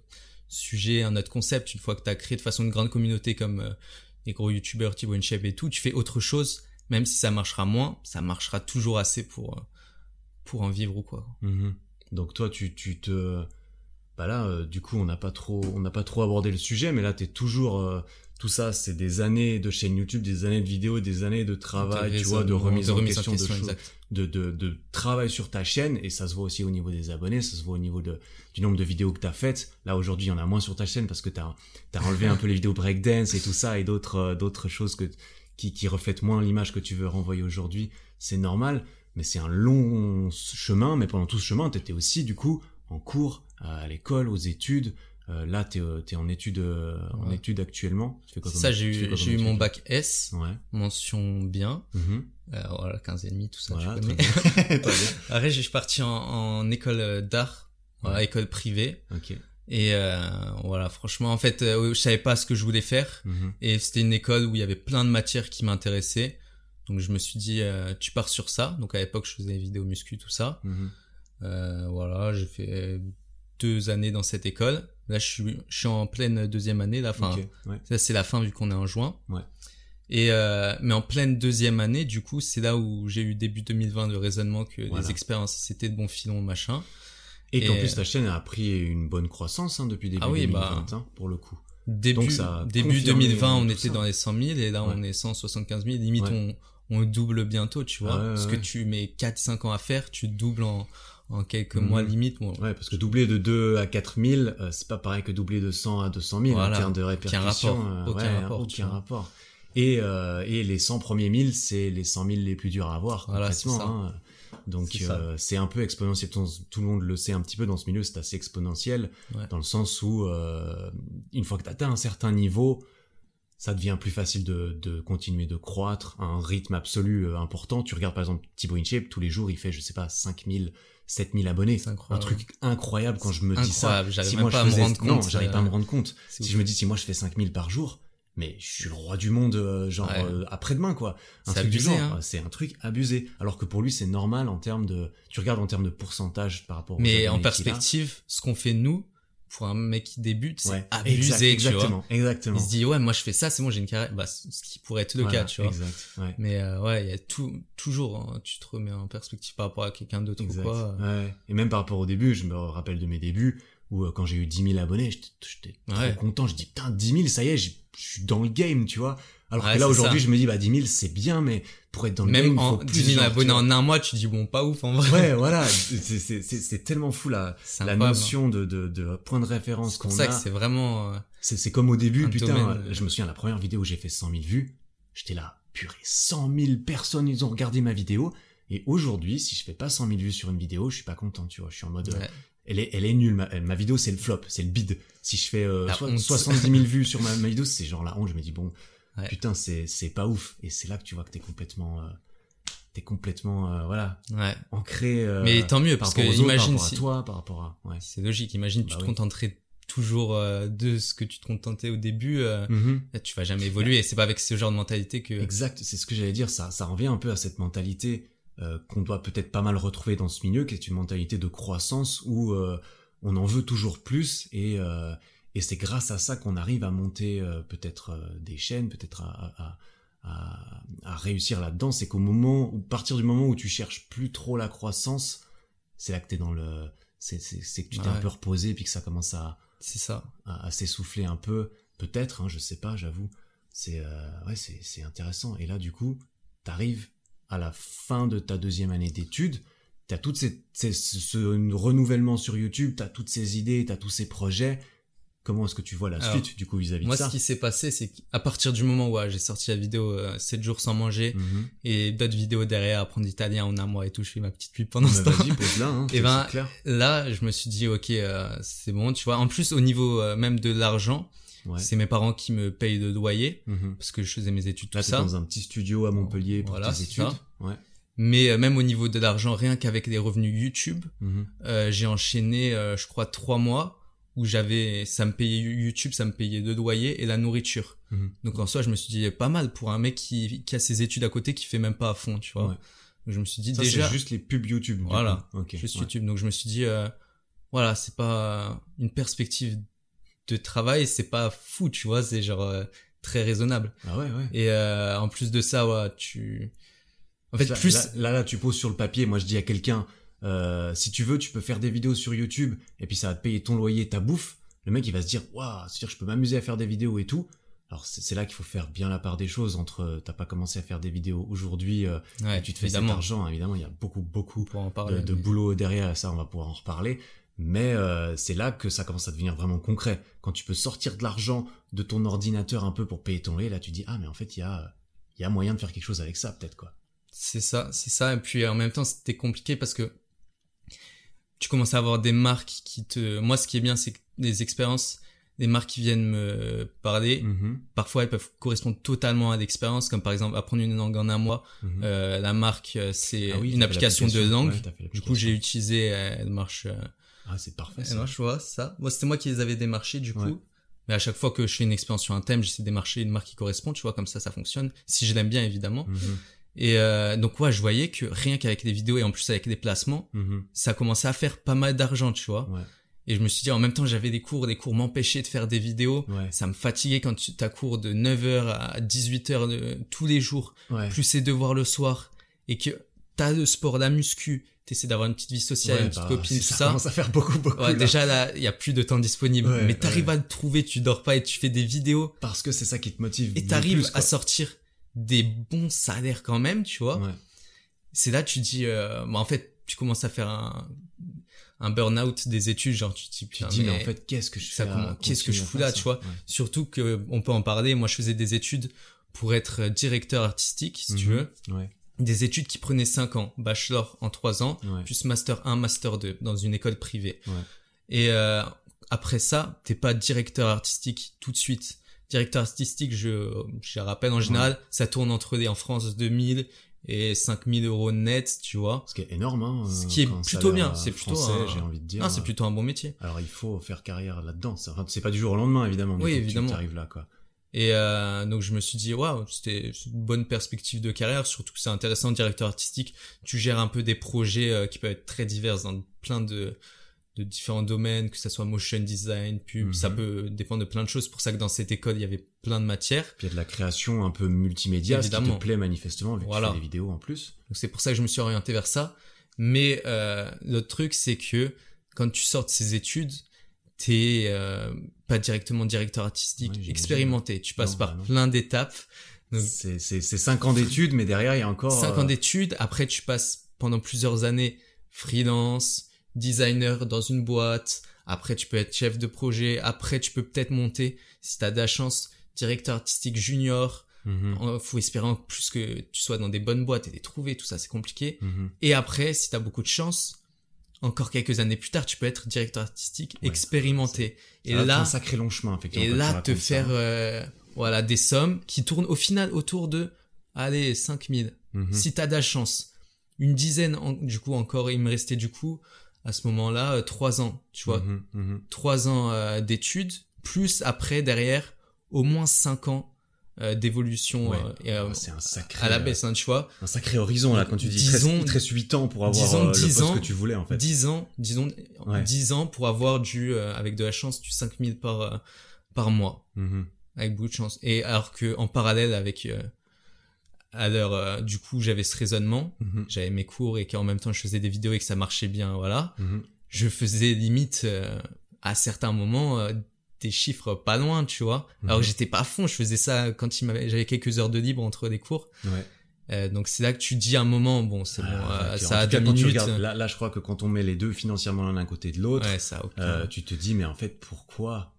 [SPEAKER 2] sujet, un autre concept. Une fois que tu as créé de façon une grande communauté comme euh, les gros youtubeurs, Thibaut InShape et tout, tu fais autre chose, même si ça marchera moins, ça marchera toujours assez pour, euh, pour en vivre ou quoi.
[SPEAKER 1] Mhm. Donc toi, tu, tu te... Bah là, euh, du coup, on n'a pas trop, on n'a pas trop abordé le sujet, mais là, t'es toujours... euh, tout ça, c'est des années de chaîne YouTube, des années de vidéos, des années de travail, tu vois, de remise, en, question, de choses,
[SPEAKER 2] exact.
[SPEAKER 1] de, de, de travail sur ta chaîne, et ça se voit aussi au niveau des abonnés, ça se voit au niveau de, du nombre de vidéos que t'as faites. Là, aujourd'hui, il y en a moins sur ta chaîne parce que t'as as enlevé un peu les vidéos breakdance et tout ça, et d'autres euh, d'autres choses que, qui, qui reflètent moins l'image que tu veux renvoyer aujourd'hui. C'est normal, mais c'est un long chemin, mais pendant tout ce chemin, t'étais aussi, du coup, en cours, à l'école, aux études. Euh, là, t'es euh, t'es en études euh, en études actuellement. Tu fais quoi
[SPEAKER 2] C'est
[SPEAKER 1] comme-
[SPEAKER 2] ça,
[SPEAKER 1] tu
[SPEAKER 2] j'ai eu, j'ai eu mon bac S,
[SPEAKER 1] Ouais.
[SPEAKER 2] mention bien,
[SPEAKER 1] Mhm.
[SPEAKER 2] euh, voilà, 15 et demi, tout ça,
[SPEAKER 1] Voilà,
[SPEAKER 2] tu connais.
[SPEAKER 1] Très bien.
[SPEAKER 2] Après, je suis parti en, en école euh, d'art, voilà,
[SPEAKER 1] Ouais.
[SPEAKER 2] école privée.
[SPEAKER 1] Ok.
[SPEAKER 2] Et euh, voilà, franchement, en fait, euh, je savais pas ce que je voulais faire.
[SPEAKER 1] Mhm.
[SPEAKER 2] Et c'était une école où il y avait plein de matières qui m'intéressaient. Donc je me suis dit, euh, tu pars sur ça. Donc à l'époque, je faisais des vidéos muscu, tout ça.
[SPEAKER 1] Mhm.
[SPEAKER 2] Euh, voilà, j'ai fait deux années dans cette école. Là, je suis, je suis en pleine deuxième année. Là, enfin,
[SPEAKER 1] ouais.
[SPEAKER 2] ça c'est la fin vu qu'on est en juin.
[SPEAKER 1] Ouais.
[SPEAKER 2] Et euh, mais en pleine deuxième année, du coup, c'est là où j'ai eu début 2020 le raisonnement que
[SPEAKER 1] Voilà.
[SPEAKER 2] les expériences c'était de bon filon, machin.
[SPEAKER 1] Et qu'en
[SPEAKER 2] Et-
[SPEAKER 1] plus, ta chaîne a pris une bonne croissance hein, depuis début
[SPEAKER 2] Ah oui,
[SPEAKER 1] 2020,
[SPEAKER 2] bah.
[SPEAKER 1] hein, pour le coup.
[SPEAKER 2] Début,
[SPEAKER 1] Donc, ça a
[SPEAKER 2] début
[SPEAKER 1] confirmé
[SPEAKER 2] 2020, on
[SPEAKER 1] tout
[SPEAKER 2] était
[SPEAKER 1] ça.
[SPEAKER 2] dans les 100 000 et là,
[SPEAKER 1] Ouais.
[SPEAKER 2] on est 175 000. Limite, on, on double bientôt, tu vois.
[SPEAKER 1] Ouais, ouais,
[SPEAKER 2] Ce que tu mets 4-5 ans à faire, tu doubles en, en quelques
[SPEAKER 1] Mhm.
[SPEAKER 2] mois limite. Bon,
[SPEAKER 1] Ouais, parce que doubler de 2 à 4000, euh, c'est pas pareil que doubler de 100 à 200 000
[SPEAKER 2] Voilà.
[SPEAKER 1] en termes de
[SPEAKER 2] Aucun
[SPEAKER 1] répercussion.
[SPEAKER 2] rapport.
[SPEAKER 1] euh,
[SPEAKER 2] Aucun
[SPEAKER 1] ouais,
[SPEAKER 2] rapport,
[SPEAKER 1] Aucun rapport. Et, euh, et les 100 premiers 1000, c'est les 100 000 les plus durs à avoir,
[SPEAKER 2] Voilà,
[SPEAKER 1] concrètement. hein. Donc
[SPEAKER 2] C'est
[SPEAKER 1] euh, c'est un peu exponentiel. Tout, tout le monde le sait un petit peu dans ce milieu, c'est assez exponentiel,
[SPEAKER 2] Ouais.
[SPEAKER 1] dans le sens où euh, une fois que tu atteins un certain niveau, ça devient plus facile de, de continuer de croître à un rythme absolu euh, important. Tu regardes par exemple Thibaut InShape, tous les jours il fait, je sais pas, 5000, 7000 abonnés.
[SPEAKER 2] C'est
[SPEAKER 1] Un truc incroyable quand je me dis ça. Si moi
[SPEAKER 2] pas
[SPEAKER 1] je
[SPEAKER 2] à me
[SPEAKER 1] faisais-
[SPEAKER 2] rendre compte.
[SPEAKER 1] Non, j'arrive pas à me
[SPEAKER 2] euh,
[SPEAKER 1] rendre compte. Si je me dis, si moi je fais 5000 par jour, mais je suis le roi du monde, euh, genre
[SPEAKER 2] Ouais.
[SPEAKER 1] euh, après-demain quoi. Un
[SPEAKER 2] C'est
[SPEAKER 1] truc du genre,
[SPEAKER 2] hein.
[SPEAKER 1] euh, c'est un truc abusé. Alors que pour lui c'est normal en termes de, tu regardes en termes de pourcentage par rapport. aux
[SPEAKER 2] Mais en perspective, ce qu'on fait nous, pour un mec qui débute, c'est
[SPEAKER 1] Ouais,
[SPEAKER 2] abusé,
[SPEAKER 1] exact-
[SPEAKER 2] tu vois.
[SPEAKER 1] exactement, exactement.
[SPEAKER 2] Il se dit, ouais, moi je fais ça, c'est bon, j'ai une carrière. Bah, ce qui pourrait être le
[SPEAKER 1] Voilà,
[SPEAKER 2] cas, tu vois.
[SPEAKER 1] Exact. Ouais.
[SPEAKER 2] Mais euh, ouais, il y a tout, toujours, hein, tu te remets en perspective par rapport à quelqu'un d'autre ou quoi.
[SPEAKER 1] Ouais. Et même par rapport au début, je me rappelle de mes débuts où euh, quand j'ai eu 10 000 abonnés, j'étais trop content. Je dis putain 10 000, ça y est, je suis dans le game, tu vois. Alors
[SPEAKER 2] Ouais,
[SPEAKER 1] que là
[SPEAKER 2] c'est
[SPEAKER 1] aujourd'hui, je me dis bah 10 000 c'est bien, mais pour être dans le game,
[SPEAKER 2] Même
[SPEAKER 1] il
[SPEAKER 2] en
[SPEAKER 1] faut plus
[SPEAKER 2] 10 000
[SPEAKER 1] genre,
[SPEAKER 2] abonnés en un mois, tu dis bon, pas ouf en vrai.
[SPEAKER 1] Ouais, voilà, c'est- c'est c'est- c'est tellement fou la,
[SPEAKER 2] C'est
[SPEAKER 1] la notion de, de, de point de référence
[SPEAKER 2] C'est pour
[SPEAKER 1] qu'on
[SPEAKER 2] ça
[SPEAKER 1] a.
[SPEAKER 2] que c'est vraiment. euh,
[SPEAKER 1] C'est c'est comme au début, putain,
[SPEAKER 2] domaine,
[SPEAKER 1] je me souviens, la première vidéo où j'ai fait 100 000 vues, j'étais là, purée, 100 000 personnes, ils ont regardé ma vidéo. Et aujourd'hui, si je fais pas 100 000 vues sur une vidéo, je suis pas content, tu vois. Je suis en mode, euh,
[SPEAKER 2] ouais.
[SPEAKER 1] elle est, elle est nulle. Ma, ma vidéo, c'est le flop, c'est le bide. Si je fais euh, so-
[SPEAKER 2] honte.
[SPEAKER 1] 70 000 vues sur ma, ma vidéo, c'est genre la honte. Je me dis, bon,
[SPEAKER 2] Ouais.
[SPEAKER 1] putain, c'est c'est pas ouf. Et c'est là que tu vois que t'es complètement, euh, t'es complètement, euh, voilà,
[SPEAKER 2] ouais.
[SPEAKER 1] ancré. euh,
[SPEAKER 2] Mais tant mieux,
[SPEAKER 1] par
[SPEAKER 2] parce que
[SPEAKER 1] par
[SPEAKER 2] imagine
[SPEAKER 1] rapport
[SPEAKER 2] si.
[SPEAKER 1] à toi, par rapport à, ouais.
[SPEAKER 2] C'est logique, imagine,
[SPEAKER 1] Bah
[SPEAKER 2] tu te
[SPEAKER 1] oui.
[SPEAKER 2] contenterais toujours euh, de ce que tu te contentais au début. euh,
[SPEAKER 1] Mhm.
[SPEAKER 2] là, tu vas jamais évoluer. Et c'est pas avec ce genre de mentalité que.
[SPEAKER 1] Exact, c'est ce que j'allais dire, ça, ça revient un peu à cette mentalité euh, qu'on doit peut-être pas mal retrouver dans ce milieu, qui est une mentalité de croissance où euh, on en veut toujours plus et, euh, et c'est grâce à ça qu'on arrive à monter euh, peut-être euh, des chaînes, peut-être à, à, à, à réussir là-dedans. C'est qu'au moment, ou partir du moment où tu cherches plus trop la croissance, c'est là que t'es dans le, c'est que tu t'es un
[SPEAKER 2] Ouais.
[SPEAKER 1] peu reposé puis que ça commence à
[SPEAKER 2] C'est ça.
[SPEAKER 1] à, à s'essouffler un peu, peut-être, hein, je sais pas, j'avoue. C'est euh, ouais, c'est intéressant. Et là, du coup, t'arrives à la fin de ta deuxième année d'études, t'as ces, ces- ce, ce renouvellement sur YouTube, t'as toutes ces idées, t'as tous ces projets. Comment est-ce que tu vois la suite du coup vis-à-vis de
[SPEAKER 2] ça
[SPEAKER 1] Moi,
[SPEAKER 2] ce qui s'est passé, c'est qu'à partir du moment où j'ai sorti la vidéo 7 jours sans manger mhm. et d'autres vidéos derrière, apprendre l'italien en un mois et tout, je fais ma petite pub pendant ce temps.
[SPEAKER 1] là, hein,
[SPEAKER 2] et ben là, je me suis dit ok, c'est bon, tu vois. En plus, au niveau même de l'argent, c'est mes parents qui me payent le loyer mhm. parce que je faisais mes études tout ça.
[SPEAKER 1] dans un petit studio à Montpellier pour tes études. Ouais.
[SPEAKER 2] Mais euh, même au niveau de l'argent, rien qu'avec les revenus YouTube, mhm. euh, j'ai enchaîné, euh, je crois, trois mois où j'avais, ça me payait YouTube, ça me payait le loyer et la nourriture. Mhm. Donc en soi, je me suis dit pas mal pour un mec qui, qui a ses études à côté, qui fait même pas à fond, tu vois. je me suis dit
[SPEAKER 1] ça,
[SPEAKER 2] déjà.
[SPEAKER 1] c'est juste les pubs YouTube.
[SPEAKER 2] Voilà. juste YouTube. Donc je me suis dit, voilà, c'est pas une perspective de travail, c'est pas fou, tu vois, c'est genre très raisonnable.
[SPEAKER 1] Ah ouais, ouais.
[SPEAKER 2] Et en plus de ça, ouais, tu en fait,
[SPEAKER 1] là,
[SPEAKER 2] plus
[SPEAKER 1] là, là, tu poses sur le papier. Moi, je dis à quelqu'un, euh, si tu veux, tu peux faire des vidéos sur YouTube et puis ça va te payer ton loyer, ta bouffe. Le mec, il va se dire, waouh, c'est-à-dire je peux m'amuser à faire des vidéos et tout. Alors c'est là qu'il faut faire bien la part des choses entre euh, t'as pas commencé à faire des vidéos aujourd'hui euh, et tu te fais cet argent évidemment il y a beaucoup beaucoup de, boulot derrière ça on va pouvoir en reparler mais euh, c'est là que ça commence à devenir vraiment concret quand tu peux sortir de l'argent de ton ordinateur un peu pour payer ton loyer là tu dis ah mais en fait il y a il y a moyen de faire quelque chose avec ça peut-être quoi
[SPEAKER 2] c'est ça, c'est ça. Et puis en même temps, c'était compliqué parce que tu commences à avoir des marques qui te. Moi, ce qui est bien, c'est que les expériences, des marques qui viennent me parler, mm-hmm. parfois elles peuvent correspondre totalement à l'expérience, comme par exemple apprendre une langue en un mois. Mm-hmm. Euh, la marque, euh, c'est ah une application de langue. du coup, j'ai utilisé, elle marche. Euh,
[SPEAKER 1] ah, c'est parfait.
[SPEAKER 2] Elle marche, vois, ça. Moi, c'était moi qui les avais démarchés, du coup. Mais à chaque fois que je fais une expérience sur un thème, j'essaie de démarcher une marque qui correspond, tu vois, comme ça, ça fonctionne. Si je l'aime bien, évidemment. Mm-hmm. Et euh, donc ouais, je voyais que rien qu'avec les vidéos et en plus avec les placements, mhm. ça commençait à faire pas mal d'argent, tu vois. Ouais. Et je me suis dit en même temps j'avais des cours, des cours m'empêchaient de faire des vidéos. Ça me fatiguait quand tu as cours de 9h à 18h de, tous les jours, plus ces devoirs le soir et que t'as le sport, la muscu, t'essaies d'avoir une petite vie sociale, une petite bah, copine, tout ça. Ça
[SPEAKER 1] commence à faire beaucoup, beaucoup.
[SPEAKER 2] Ouais, déjà là, il y a plus de temps disponible. mais t'arrives à le trouver, tu dors pas et tu fais des vidéos.
[SPEAKER 1] Parce que c'est ça qui te motive.
[SPEAKER 2] Et t'arrives à sortir des bons salaires quand même, tu vois. Ouais. C'est là tu dis, euh, bah, en fait, tu commences à faire un, un burn-out des études, genre tu,
[SPEAKER 1] tu, tu dis, mais, en fait, qu'est-ce que je fais
[SPEAKER 2] Qu'est-ce que je fous là, tu vois Surtout que on peut en parler. Moi, je faisais des études pour être directeur artistique, si tu mhm. veux. Ouais. Des études qui prenaient 5 ans, bachelor en 3 ans, plus master 1, master 2, dans une école privée. Et euh, après ça, t'es pas directeur artistique tout de suite directeur artistique, je, je rappelle en général, ça tourne entre des en France 2000 et 5000 euros net, tu vois.
[SPEAKER 1] Ce qui est énorme, hein.
[SPEAKER 2] Ce qui est plutôt bien, c'est plutôt
[SPEAKER 1] j'ai envie de dire.
[SPEAKER 2] c'est plutôt un bon métier.
[SPEAKER 1] Alors il faut faire carrière là-dedans. c'est pas du jour au lendemain, évidemment.
[SPEAKER 2] Mais oui, évidemment. Tu
[SPEAKER 1] arrives là, quoi.
[SPEAKER 2] Et euh, donc je me suis dit waouh, c'était une bonne perspective de carrière, surtout que c'est intéressant, directeur artistique. Tu gères un peu des projets euh, qui peuvent être très divers dans plein de de différents domaines, que ça soit motion design, pub, ça mhm. peut dépendre de plein de choses. C'est pour ça que dans cette école, il y avait plein de matières.
[SPEAKER 1] Puis il y a de la création un peu multimédia, Évidemment. ce qui te plaît manifestement, vu voilà. que tu fais des vidéos en plus.
[SPEAKER 2] Donc c'est pour ça que je me suis orienté vers ça. Mais euh, l'autre truc, c'est que quand tu sors de ces études, t'es euh, pas directement directeur artistique, expérimenté. Tu passes par bah plein d'étapes.
[SPEAKER 1] C'est cinq ans d'études, mais derrière, il y a encore...
[SPEAKER 2] Cinq ans euh, d'études. Après, tu passes pendant plusieurs années freelance, designer dans une boîte, après tu peux être chef de projet, après tu peux peut-être monter, si tu as de la chance, directeur artistique junior. Mm Faut espérer en plus que tu sois dans des bonnes boîtes et les trouver, tout ça c'est compliqué. Mhm. Et après, si tu as beaucoup de chance, encore quelques années plus tard, tu peux être directeur artistique expérimenté.
[SPEAKER 1] Et là, un sacré long chemin,
[SPEAKER 2] Et là, te faire euh, voilà des sommes qui tournent au final autour de allez 5000. Mm Si t'as de la chance, une dizaine du coup encore, il me restait du coup à ce moment-là euh, trois ans, tu vois, mhm, mhm. trois ans euh, d'études, plus après derrière au moins cinq ans euh, d'évolution
[SPEAKER 1] ah, c'est un sacré
[SPEAKER 2] à la baisse, hein, tu vois.
[SPEAKER 1] Un sacré horizon là quand tu dis disons, 13, 8 ans pour avoir disons, le poste ans, que tu voulais en fait.
[SPEAKER 2] 10 ans, disons 10 ans pour avoir du avec de la chance du 5000 par par mois. Mhm. Avec beaucoup de chance et alors que en parallèle avec alors euh, du coup j'avais ce raisonnement mhm. j'avais mes cours et qu'en même temps je faisais des vidéos et que ça marchait bien voilà mhm. je faisais limite euh, à certains moments euh, des chiffres pas loin tu vois mhm. alors j'étais pas à fond je faisais ça quand il m'avait j'avais quelques heures de libre entre les cours ouais. donc c'est là que tu dis un moment bon c'est ah, bon ça a deux minutes
[SPEAKER 1] là, là je crois que quand on met les deux financièrement l'un à côté de l'autre tu te dis mais en fait pourquoi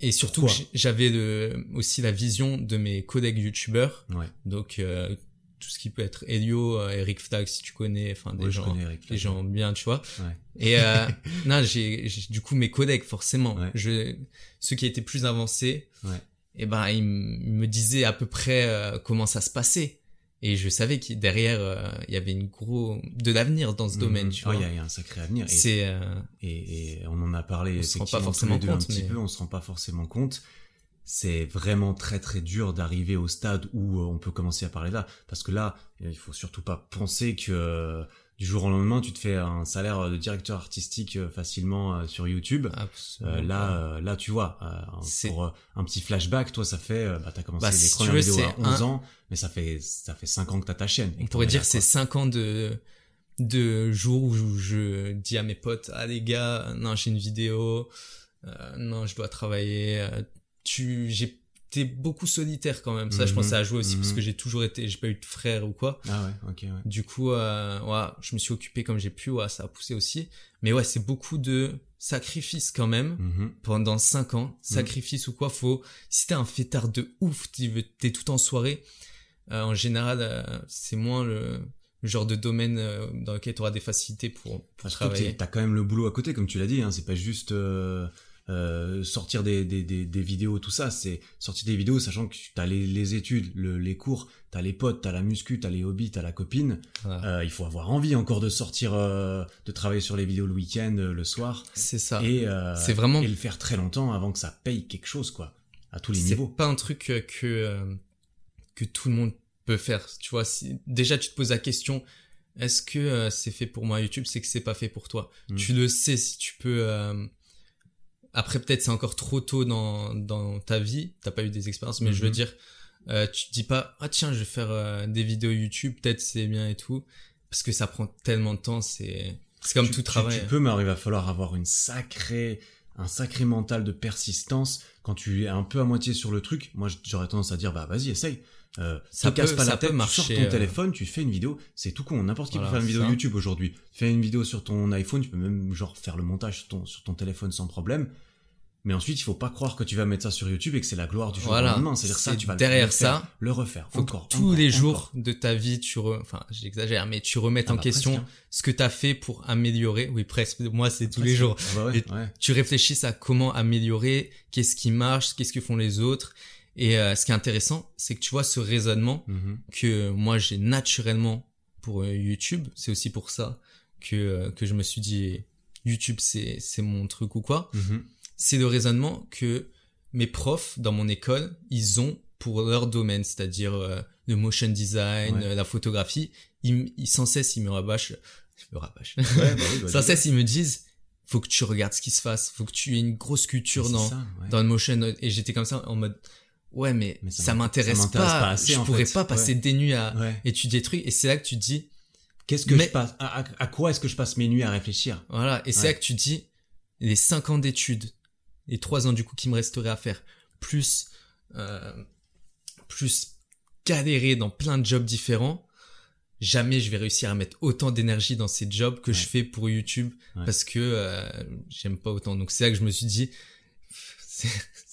[SPEAKER 2] et surtout, j'avais aussi la vision de mes collègues youtubeurs.
[SPEAKER 1] Ouais.
[SPEAKER 2] Donc, euh, tout ce qui peut être Elio, euh, Eric Flag, si tu connais, enfin des gens, des gens bien, tu vois.
[SPEAKER 1] Ouais.
[SPEAKER 2] Et euh, non, j'ai du coup mes collègues forcément, je ceux qui étaient plus avancés,
[SPEAKER 1] ouais.
[SPEAKER 2] et eh ben ils, me disaient à peu près euh, comment ça se passait. Et je savais que derrière, euh, il y avait une gros de l'avenir dans ce mhm. domaine. Tu
[SPEAKER 1] vois. il y, a un sacré avenir.
[SPEAKER 2] C'est
[SPEAKER 1] euh, et, et, on en a parlé. On se rend pas forcément compte, un petit peu. On se rend pas forcément compte. C'est vraiment très très dur d'arriver au stade où euh, on peut commencer à parler là, parce que là, il faut surtout pas penser que du jour au lendemain, tu te fais un salaire de directeur artistique euh, facilement euh, sur YouTube. Euh, là, là, tu vois, pour un petit flashback, toi, ça fait, bah, t'as commencé bah, les premières vidéos à 11 ans, mais ça fait, ça fait 5 ans que t'as ta chaîne.
[SPEAKER 2] On pourrait dire c'est 5 ans de, de jours où je dis à mes potes, ah les gars, non, j'ai une vidéo, non, je dois travailler, tu, j'ai t'es beaucoup solitaire quand même. Ça, je pense, ça a joué aussi parce que mhm. j'ai toujours été, j'ai pas eu de frère ou quoi.
[SPEAKER 1] Ah ouais, ok, ouais.
[SPEAKER 2] Du coup, euh, ouais, je me suis occupé comme j'ai pu, ouais, ça a poussé aussi. Mais ouais, c'est beaucoup de sacrifices quand même
[SPEAKER 1] mhm.
[SPEAKER 2] pendant cinq ans. Mhm. Sacrifice ou quoi, faut, si t'es un fêtard de ouf, t'es tout en soirée, euh, en général, euh, c'est moins le, genre de domaine euh, dans lequel tu auras des facilités pour, pour travailler.
[SPEAKER 1] T'as quand même le boulot à côté, comme tu l'as dit, hein, c'est pas juste, euh, euh, sortir des, des, des, des, vidéos, tout ça, c'est sortir des vidéos sachant que t'as les, les études, le, les cours, t'as les potes, t'as la muscu, t'as les hobbies, t'as la copine. Euh, il faut avoir envie encore de sortir, euh, de travailler sur les vidéos le week-end, euh, le soir.
[SPEAKER 2] C'est ça.
[SPEAKER 1] Et
[SPEAKER 2] c'est vraiment
[SPEAKER 1] et le faire très longtemps avant que ça paye quelque chose, quoi, à tous les niveaux.
[SPEAKER 2] C'est pas un truc que que tout le monde peut faire. Tu vois, si déjà tu te poses la question. Est-ce que c'est fait pour moi? YouTube C'est que c'est pas fait pour toi. Mm. Tu le sais si tu peux après peut-être c'est encore trop tôt dans, dans ta vie, t'as pas eu des expériences, mais je veux mhm. dire, euh, tu te dis pas, ah tiens, je vais faire euh, des vidéos YouTube, peut-être c'est bien et tout, parce que ça prend tellement de temps, c'est c'est comme tout travail.
[SPEAKER 1] Tu, peux, mais il va falloir avoir une sacrée, un sacré mental de persistance quand tu es un peu à moitié sur le truc. Moi, j'aurais tendance à dire, bah vas-y, essaye. Euh, ça casse pas la tête, marcher, tu sors ton euh. téléphone, tu fais une vidéo, c'est tout con. N'importe qui peut faire une vidéo YouTube aujourd'hui. Fais une vidéo sur ton iPhone, tu peux même genre faire le montage sur ton, sur ton téléphone sans problème. Mais ensuite, il faut pas croire que tu vas mettre ça sur YouTube et que c'est la gloire du jour au lendemain. C'est-à-dire ça, tu vas
[SPEAKER 2] derrière
[SPEAKER 1] le
[SPEAKER 2] ça,
[SPEAKER 1] le refaire.
[SPEAKER 2] Faut
[SPEAKER 1] encore,
[SPEAKER 2] tous les jours de ta vie, tu re... enfin, j'exagère, mais tu remettes ah en bah, question hein. ce que tu as fait pour améliorer. Oui, presque. Moi, c'est tous les jours.
[SPEAKER 1] Ah bah
[SPEAKER 2] tu réfléchis à comment améliorer, qu'est-ce qui marche, qu'est-ce que font les autres. Et euh, ce qui est intéressant, c'est que tu vois ce raisonnement
[SPEAKER 1] mm-hmm.
[SPEAKER 2] que moi j'ai naturellement pour euh, YouTube. C'est aussi pour ça que euh, que je me suis dit YouTube c'est c'est mon truc ou quoi.
[SPEAKER 1] Mm-hmm
[SPEAKER 2] c'est le raisonnement que mes profs dans mon école, ils ont pour leur domaine, c'est-à-dire le motion design, la photographie. Ils, ils, sans cesse, ils me rabâchent, me rabâchent. Ouais, bah bah sans cesse, ils me disent, faut que tu regardes ce qui se passe, faut que tu aies une grosse culture dans, dans le motion. Et j'étais comme ça en mode, ouais, mais, ça, m'intéresse pas. je pourrais pas passer des nuits à étudier des trucs. Et c'est là que tu dis,
[SPEAKER 1] qu'est-ce que je passe, à, à, quoi est-ce que je passe mes nuits à réfléchir?
[SPEAKER 2] Voilà. Et c'est là que tu dis, les cinq ans d'études, les trois ans du coup qui me resterait à faire, plus euh, plus galérer dans plein de jobs différents, jamais je vais réussir à mettre autant d'énergie dans ces jobs que je fais pour YouTube parce que euh, j'aime pas autant. Donc c'est là que je me suis dit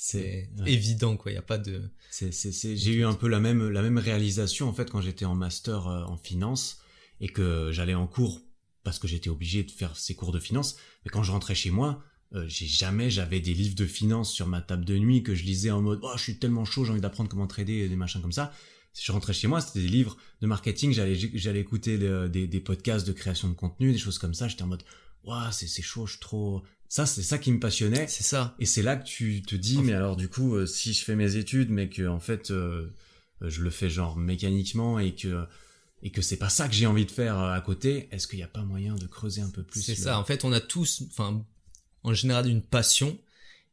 [SPEAKER 2] c'est évident quoi, il y a pas de
[SPEAKER 1] c'est j'ai eu un peu la même la même réalisation en fait quand j'étais en master euh, en finance et que j'allais en cours parce que j'étais obligé de faire ces cours de finance, mais quand je rentrais chez moi, euh, j'ai jamais j'avais des livres de finance sur ma table de nuit que je lisais en mode oh je suis tellement chaud j'ai envie d'apprendre comment trader des machins comme ça. Si je rentrais chez moi c'était des livres de marketing j'allais j'allais écouter des, des podcasts de création de contenu des choses comme ça. J'étais en mode waouh c'est c'est chaud je suis trop ça c'est ça qui me passionnait
[SPEAKER 2] c'est ça
[SPEAKER 1] et c'est là que tu te dis mais alors du coup euh, si je fais mes études mais que en fait euh, je le fais genre mécaniquement et que et que c'est pas ça que j'ai envie de faire à côté, est-ce qu'il n'y a pas moyen de creuser un peu plus
[SPEAKER 2] C'est ça. En fait, on a tous, enfin, en général une passion.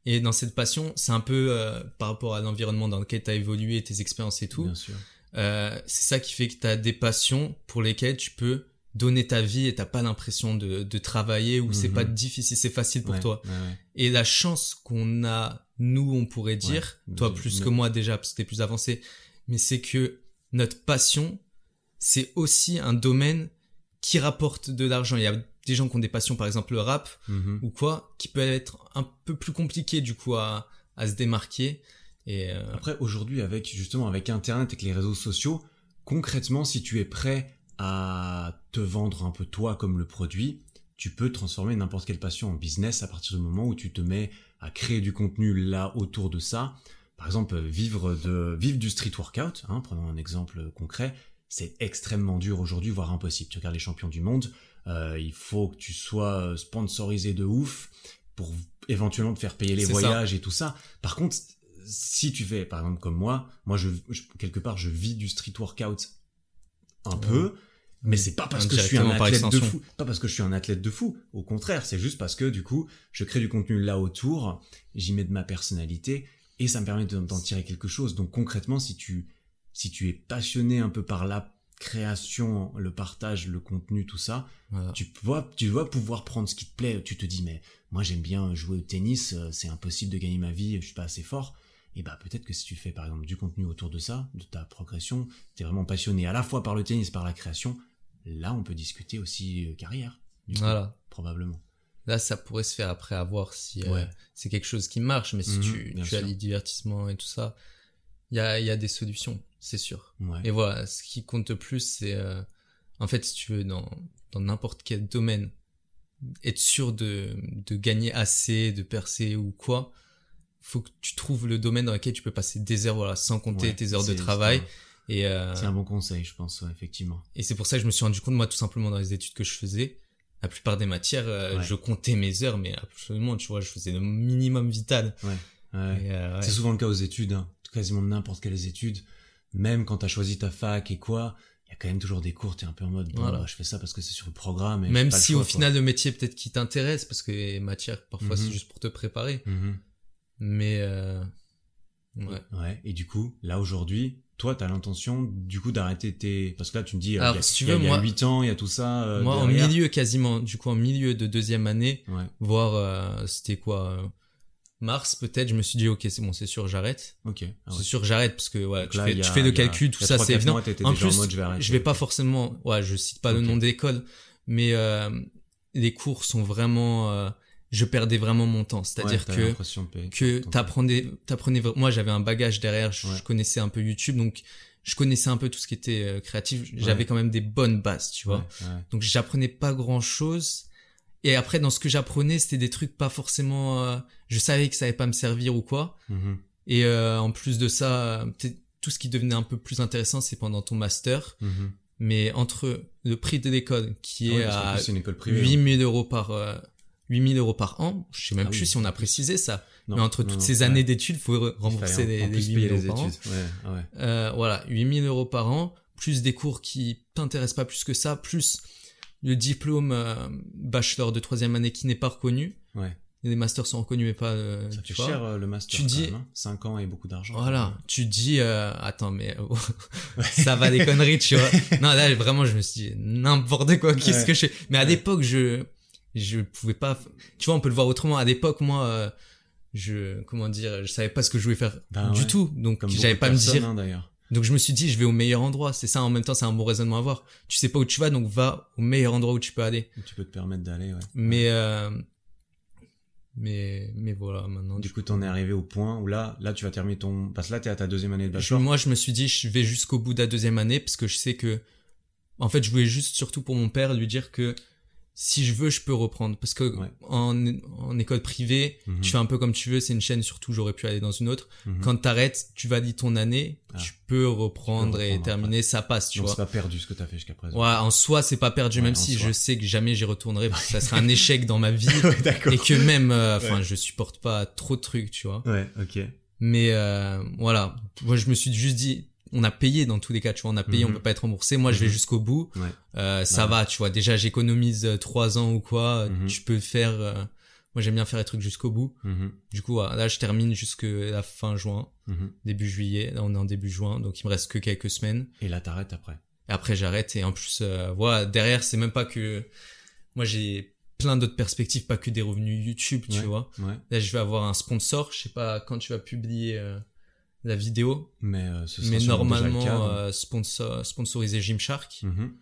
[SPEAKER 2] Et dans cette passion, c'est un peu euh, par rapport à l'environnement dans lequel tu as évolué, tes expériences et tout.
[SPEAKER 1] Bien sûr.
[SPEAKER 2] Euh, c'est ça qui fait que tu as des passions pour lesquelles tu peux donner ta vie et t'as pas l'impression de, de travailler ou c'est pas mhm. difficile, c'est facile pour toi. Et la chance qu'on a, nous, on pourrait dire, toi plus que moi déjà parce que t'es plus avancé, mais c'est que notre passion, c'est aussi un domaine qui rapporte de l'argent. Il y a des gens qui ont des passions, par exemple le rap
[SPEAKER 1] mhm.
[SPEAKER 2] ou quoi, qui peut être un peu plus compliqué du coup à, à se démarquer. Et
[SPEAKER 1] Après, aujourd'hui, avec justement avec Internet et les réseaux sociaux, concrètement, si tu es prêt à te vendre un peu toi comme le produit, tu peux transformer n'importe quelle passion en business à partir du moment où tu te mets à créer du contenu là autour de ça. Par exemple, vivre de vivre du street workout, hein, prenons un exemple concret, c'est extrêmement dur aujourd'hui, voire impossible. Tu regardes les champions du monde, euh, il faut que tu sois sponsorisé de ouf pour éventuellement te faire payer les voyages et tout ça. Par contre, si tu fais, par exemple, comme moi, moi, je, quelque part, je vis du street workout un peu, mais c'est pas parce que je suis un athlète de fou, pas parce que je suis un athlète de fou. Au contraire, c'est juste parce que du coup, je crée du contenu là autour, j'y mets de ma personnalité et ça me permet d'en tirer quelque chose. Donc concrètement, si tu si tu es passionné un peu par la création, le partage, le contenu, tout ça, tu vois, tu dois pouvoir prendre ce qui te plaît. Tu te dis mais moi j'aime bien jouer au tennis, euh, c'est impossible de gagner ma vie, je suis pas assez fort et bah peut-être que si tu fais par exemple du contenu autour de ça, de ta progression, tu es vraiment passionné à la fois par le tennis, par la création, là on peut discuter aussi euh, carrière. voilà. probablement.
[SPEAKER 2] Là, ça pourrait se faire après à voir si euh, c'est quelque chose qui marche, mais si mhm, tu, tu as les divertissements et tout ça, il y a, y a des solutions, c'est sûr. Et voilà, ce qui compte le plus, c'est euh, en fait, si tu veux, dans dans n'importe quel domaine, être sûr de, de gagner assez, de percer ou quoi, faut que tu trouves le domaine dans lequel tu peux passer des heures, voilà, sans compter tes heures de travail.
[SPEAKER 1] Et euh, c'est un bon conseil, je pense, effectivement.
[SPEAKER 2] Et c'est pour ça que je me suis rendu compte, moi, tout simplement dans les études que je faisais, la plupart des matières, euh, je comptais mes heures, mais absolument, tu vois, je faisais le minimum vital.
[SPEAKER 1] Ouais. Euh, c'est souvent le cas aux études, hein. quasiment n'importe quelles études. Même quand t'as choisi ta fac et quoi, il y a quand même toujours des cours, t'es un peu en mode, bon, voilà. je fais ça parce que c'est sur le programme. Et
[SPEAKER 2] même si au final le métier peut-être qui t'intéresse, parce que les matières, parfois, c'est mhm. juste pour te préparer. Mhm. Mais euh,
[SPEAKER 1] ouais. Ouais. Et du coup, là aujourd'hui, toi, t'as l'intention du coup d'arrêter tes parce que là tu me dis euh, Alors, il y a, si tu veux, il y a 8 ans, il y a tout ça.
[SPEAKER 2] Euh, moi, en milieu quasiment, du coup en milieu de deuxième année, ouais. voir euh, c'était quoi mars peut-être, je me suis dit ok c'est bon c'est sûr j'arrête. Ok. Ah c'est sûr j'arrête parce que ouais tu, fais, tu fais le calcul tout ça c'est évident. en plus je, vais je vais pas forcément ouais je cite pas le nom d'école mais les cours sont vraiment je perdais vraiment mon temps. C'est-à-dire que que t'apprenais, t'apprenais. Moi, j'avais un bagage derrière. Je, connaissais un peu YouTube, donc je connaissais un peu tout ce qui était euh, créatif. J'avais quand même des bonnes bases, tu vois. Donc j'apprenais pas grand-chose. Et après, dans ce que j'apprenais, c'était des trucs pas forcément. Euh, je savais que ça allait pas me servir ou quoi. Mm-hmm. Et euh, en plus de ça, tout ce qui devenait un peu plus intéressant, c'est pendant ton master. Mm-hmm. Mais entre le prix de l'école qui ah est à une école privée, 8000 hein. euros par 8000 euros par an. Je sais même ah plus si on a précisé ça. mais entre toutes ces années d'études, faut rembourser les, les 8000 euros par an. Ouais, euh, voilà, 8000 euros par an, plus des cours qui t'intéressent pas plus que ça, plus le diplôme euh, bachelor de troisième année qui n'est pas reconnu. Ouais. Les masters sont reconnus mais pas. Euh,
[SPEAKER 1] ça fait cher euh, le master. Tu dis 5 hein. ans et beaucoup d'argent.
[SPEAKER 2] Voilà, tu dis attends mais oh, ça va des conneries tu vois. non là vraiment je me suis dit n'importe quoi qu'est-ce que je fais? Mais à l'époque je je pouvais pas tu vois on peut le voir autrement. À l'époque moi euh, je comment dire je savais pas ce que je voulais faire ben du tout. Donc j'avais pas me dire. hein, d'ailleurs. Donc je me suis dit je vais au meilleur endroit. C'est ça en même temps c'est un bon raisonnement à avoir. Tu sais pas où tu vas donc va au meilleur endroit où tu peux aller.
[SPEAKER 1] Tu peux te permettre d'aller ouais.
[SPEAKER 2] Mais euh, mais mais voilà maintenant
[SPEAKER 1] du coup t'en es arrivé au point où là là tu vas terminer ton parce que là t'es à ta deuxième année de bachelor.
[SPEAKER 2] moi je me suis dit je vais jusqu'au bout de la deuxième année parce que je sais que en fait je voulais juste surtout pour mon père lui dire que si je veux, je peux reprendre. Parce que en, en, école privée, mhm. tu fais un peu comme tu veux, c'est une chaîne, surtout j'aurais pu aller dans une autre. Mhm. Quand t'arrêtes, tu valides ton année, ah. tu peux reprendre, et terminer, ça passe, tu
[SPEAKER 1] Donc
[SPEAKER 2] vois.
[SPEAKER 1] c'est pas perdu ce que t'as fait jusqu'à présent.
[SPEAKER 2] Ouais, en soi, c'est pas perdu, même si je sais que jamais j'y retournerai, parce que ça serait un échec dans ma vie. et que même, euh, enfin, je supporte pas trop de trucs, tu vois.
[SPEAKER 1] Ouais, ok.
[SPEAKER 2] Mais euh, voilà, moi je me suis juste dit, on a payé dans tous les cas, tu vois, on a payé, on mhm. peut pas être remboursé. Moi, je vais mhm. jusqu'au bout. Euh, ça bah va, tu vois. Déjà, j'économise euh, trois ans ou quoi. Mhm. Tu peux faire. Euh, moi, j'aime bien faire les trucs jusqu'au bout. Du coup, là, je termine jusque la fin juin, début juillet. Là, on est en début juin, donc il me reste que quelques semaines.
[SPEAKER 1] Et là, t'arrêtes après.
[SPEAKER 2] Et après, j'arrête. Et en plus, voilà, derrière, c'est même pas que. Moi, j'ai plein d'autres perspectives, pas que des revenus YouTube, tu vois. Là, je vais avoir un sponsor. Je sais pas quand tu vas publier la vidéo. Mais, euh, ce mais normalement euh, sponsor, sponsorisé Gymshark. Mhm.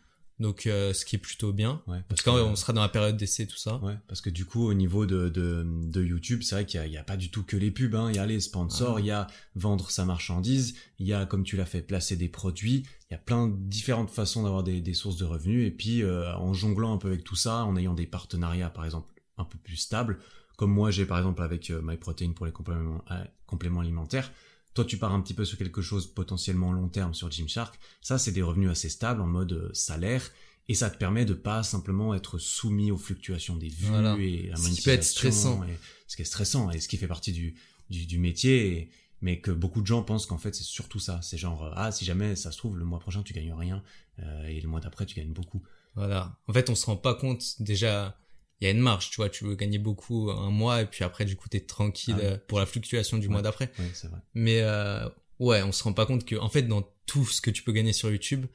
[SPEAKER 2] Donc, euh, ce qui est plutôt bien. Ouais, parce qu'on sera dans la période d'essai, tout ça.
[SPEAKER 1] Ouais, parce que du coup, au niveau de, de, de YouTube, c'est vrai qu'il n'y a, a, pas du tout que les pubs. Hein. Il y a les sponsors, ah. il y a vendre sa marchandise, il y a, comme tu l'as fait, placer des produits. Il y a plein de différentes façons d'avoir des, des, sources de revenus. Et puis, euh, en jonglant un peu avec tout ça, en ayant des partenariats, par exemple, un peu plus stables, comme moi j'ai par exemple avec euh, MyProtein pour les compléments, compléments alimentaires, toi, tu pars un petit peu sur quelque chose potentiellement long terme sur Gymshark. Ça, c'est des revenus assez stables en mode euh, salaire. Et ça te permet de pas simplement être soumis aux fluctuations des vues et
[SPEAKER 2] à la Ce qui peut être stressant.
[SPEAKER 1] Et, ce qui est stressant et ce qui fait partie du, du, métier. mais que beaucoup de gens pensent qu'en fait, c'est surtout ça. C'est genre, euh, ah, si jamais ça se trouve, le mois prochain, tu gagnes rien. Euh, et le mois d'après, tu gagnes beaucoup.
[SPEAKER 2] Voilà. En fait, on se rend pas compte déjà il y a une marge, tu vois, tu veux gagner beaucoup un mois et puis après du coup tu es tranquille ah pour la fluctuation du mois d'après.
[SPEAKER 1] c'est vrai.
[SPEAKER 2] Mais euh, ouais, on se rend pas compte que en fait dans tout ce que tu peux gagner sur YouTube,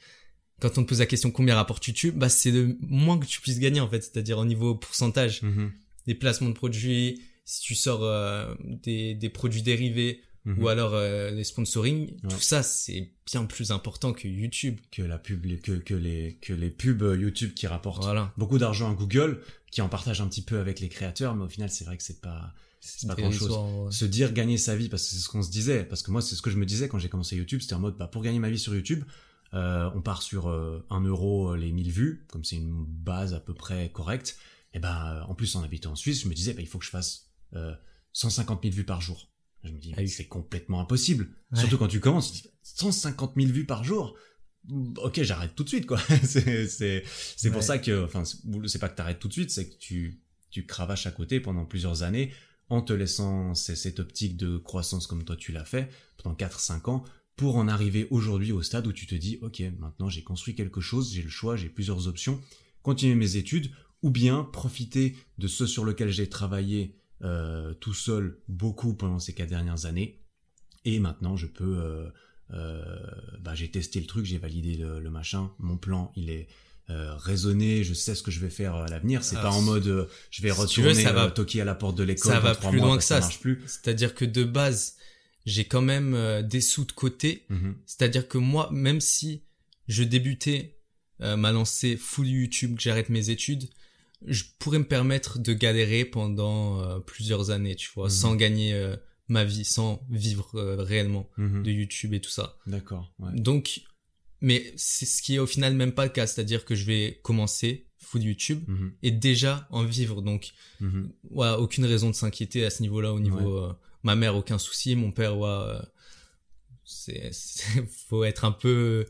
[SPEAKER 2] quand on te pose la question combien rapporte YouTube, bah c'est le moins que tu puisses gagner en fait, c'est-à-dire au niveau pourcentage mm-hmm. des placements de produits, si tu sors euh, des, des produits dérivés, ou mhm. alors euh, les sponsoring, tout ça c'est bien plus important que YouTube.
[SPEAKER 1] Que la pub, que, que les que les pubs euh, YouTube qui rapportent beaucoup d'argent à Google, qui en partagent un petit peu avec les créateurs, mais au final c'est vrai que c'est pas c'est pas grand chose. Se dire gagner sa vie parce que c'est ce qu'on se disait, parce que moi c'est ce que je me disais quand j'ai commencé YouTube, c'était en mode bah pour gagner ma vie sur YouTube, euh, on part sur euh, 1 euro les 1000 vues, comme c'est une base à peu près correcte. Et ben en plus en habitant en Suisse, je me disais bah il faut que je fasse 150 000 vues par jour. Je me dis, ah c'est complètement impossible. Surtout quand tu commences, tu dis, 150 000 vues par jour? Ok, j'arrête tout de suite, quoi. c'est, pour ça que, enfin, c'est pas que t'arrêtes tout de suite, c'est que tu, tu cravaches à côté pendant plusieurs années en te laissant cette optique de croissance comme toi tu l'as fait pendant 4-5 ans pour en arriver aujourd'hui au stade où tu te dis, ok, maintenant j'ai construit quelque chose, j'ai le choix, j'ai plusieurs options, continuer mes études ou bien profiter de ce sur lequel j'ai travaillé euh, tout seul beaucoup pendant ces quatre dernières années. Et maintenant, je peux... Euh, bah, j'ai testé le truc, j'ai validé le, machin. Mon plan, il est raisonné. Je sais ce que je vais faire à l'avenir. C'est pas en mode je vais retourner ça va, toquer à la porte de l'école.
[SPEAKER 2] Ça va plus loin que ça. ça plus. C'est-à-dire que de base, j'ai quand même des sous de côté. Mhm. C'est-à-dire que moi, même si je débutais ma lancée full YouTube, que j'arrête mes études, je pourrais me permettre de galérer pendant euh, plusieurs années, tu vois, sans mhm. gagner euh, ma vie, sans vivre euh, réellement mhm. de YouTube et tout ça.
[SPEAKER 1] D'accord.
[SPEAKER 2] Donc, mais c'est ce qui est au final même pas le cas, c'est-à-dire que je vais commencer full YouTube mhm. et déjà en vivre. Donc, ouais, aucune raison de s'inquiéter à ce niveau-là. Au niveau, ma mère, aucun souci, mon père, ouais, c'est, faut être un peu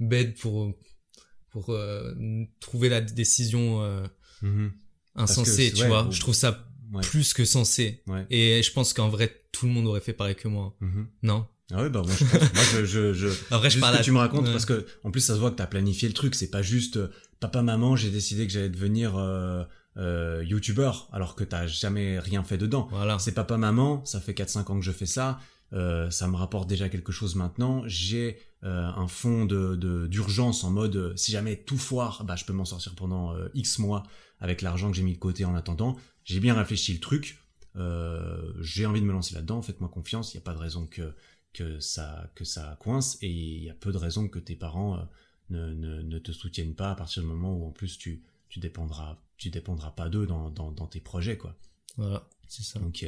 [SPEAKER 2] bête pour pour trouver la décision Mhm. insensé, tu vois. Je trouve ça plus que sensé. Et je pense qu'en vrai, tout le monde aurait fait pareil que moi. Mhm. Non?
[SPEAKER 1] Ah oui, bah moi je pense, moi je, je, je en vrai, je parle que tu me racontes parce que en plus ça se voit que t'as planifié le truc, c'est pas juste euh, papa maman, j'ai décidé que j'allais devenir euh, euh, youtubeur alors que t'as jamais rien fait dedans.
[SPEAKER 2] Voilà.
[SPEAKER 1] C'est papa maman, ça fait 4 5 ans que je fais ça, euh, ça me rapporte déjà quelque chose maintenant, j'ai euh, un fond de d'urgence en mode si jamais tout foire, bah je peux m'en sortir pendant X mois avec l'argent que j'ai mis de côté en attendant. J'ai bien réfléchi le truc. Euh, j'ai envie de me lancer là-dedans. Faites-moi confiance. Il n'y a pas de raison que que ça que ça coince et il y a peu de raisons que tes parents euh, ne, ne, ne, te soutiennent pas à partir du moment où en plus tu tu dépendras tu dépendras pas d'eux dans, dans, dans tes projets quoi.
[SPEAKER 2] Voilà, c'est ça.
[SPEAKER 1] Ok.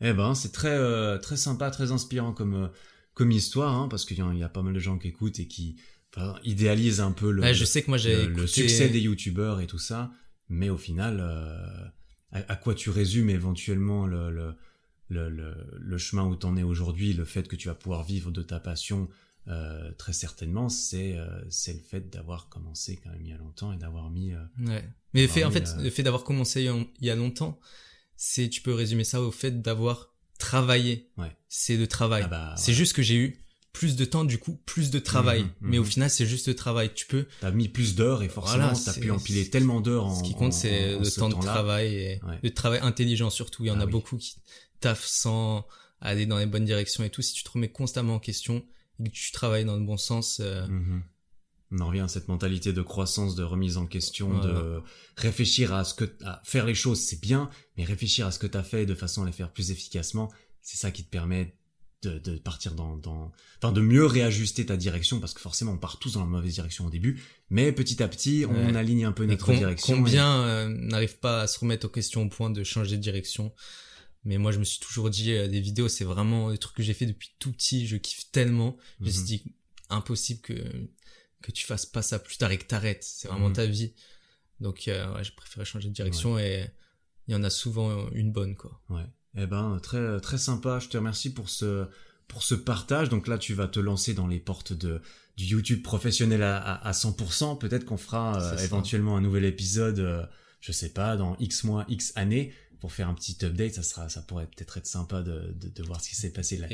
[SPEAKER 1] Eh ben c'est très euh, très sympa, très inspirant comme comme histoire hein, parce qu'il y, y, a pas mal de gens qui écoutent et qui idéalisent un peu le,
[SPEAKER 2] je sais que moi j'ai
[SPEAKER 1] le, succès des youtubeurs et tout ça mais au final, euh, à, quoi tu résumes éventuellement le, le, le, le chemin où tu en es aujourd'hui, le fait que tu vas pouvoir vivre de ta passion euh, très certainement, c'est euh, c'est le fait d'avoir commencé quand même il y a longtemps et d'avoir mis.
[SPEAKER 2] ouais. Mais en fait, le fait d'avoir commencé il y a longtemps, c'est tu peux résumer ça au fait d'avoir travaillé.
[SPEAKER 1] Ouais.
[SPEAKER 2] C'est le travail. Ah bah, c'est juste que j'ai eu plus de temps, du coup, plus de travail. Mhm, mais au mhm. final, c'est juste le travail. Tu peux.
[SPEAKER 1] T'as mis plus d'heures et forcément, t'as pu empiler tellement d'heures en.
[SPEAKER 2] Ce qui compte, c'est le temps de travail et le travail intelligent surtout. Il y en ah a beaucoup qui taffent sans aller dans les bonnes directions et tout. Si tu te remets constamment en question et que tu travailles dans le bon sens. Euh,
[SPEAKER 1] mhm. On en revient à cette mentalité de croissance, de remise en question, de réfléchir à ce que, à faire les choses, c'est bien, mais réfléchir à ce que t'as fait de façon à les faire plus efficacement, c'est ça qui te permet de, partir dans, dans, enfin de mieux réajuster ta direction parce que forcément on part tous dans la mauvaise direction au début, mais petit à petit on aligne un peu notre direction.
[SPEAKER 2] Combien euh, n'arrive pas à se remettre aux questions au point de changer de direction? Mais moi je me suis toujours dit euh, des vidéos c'est vraiment des trucs que j'ai fait depuis tout petit, je kiffe tellement, je me suis mhm. dit impossible que que tu fasses pas ça plus tard et que t'arrêtes, c'est vraiment mhm. ta vie. Donc euh, ouais, j'ai préféré changer de direction et il y en a souvent une bonne quoi.
[SPEAKER 1] Ouais. Eh ben, très, très sympa. Je te remercie pour ce, pour ce partage. Donc là, tu vas te lancer dans les portes de, du YouTube professionnel à, à, 100%. Peut-être qu'on fera euh, éventuellement un nouvel épisode, euh, je sais pas, dans X mois, X années, pour faire un petit update. Ça sera, ça pourrait peut-être être sympa de, de, de voir ce qui s'est passé, la,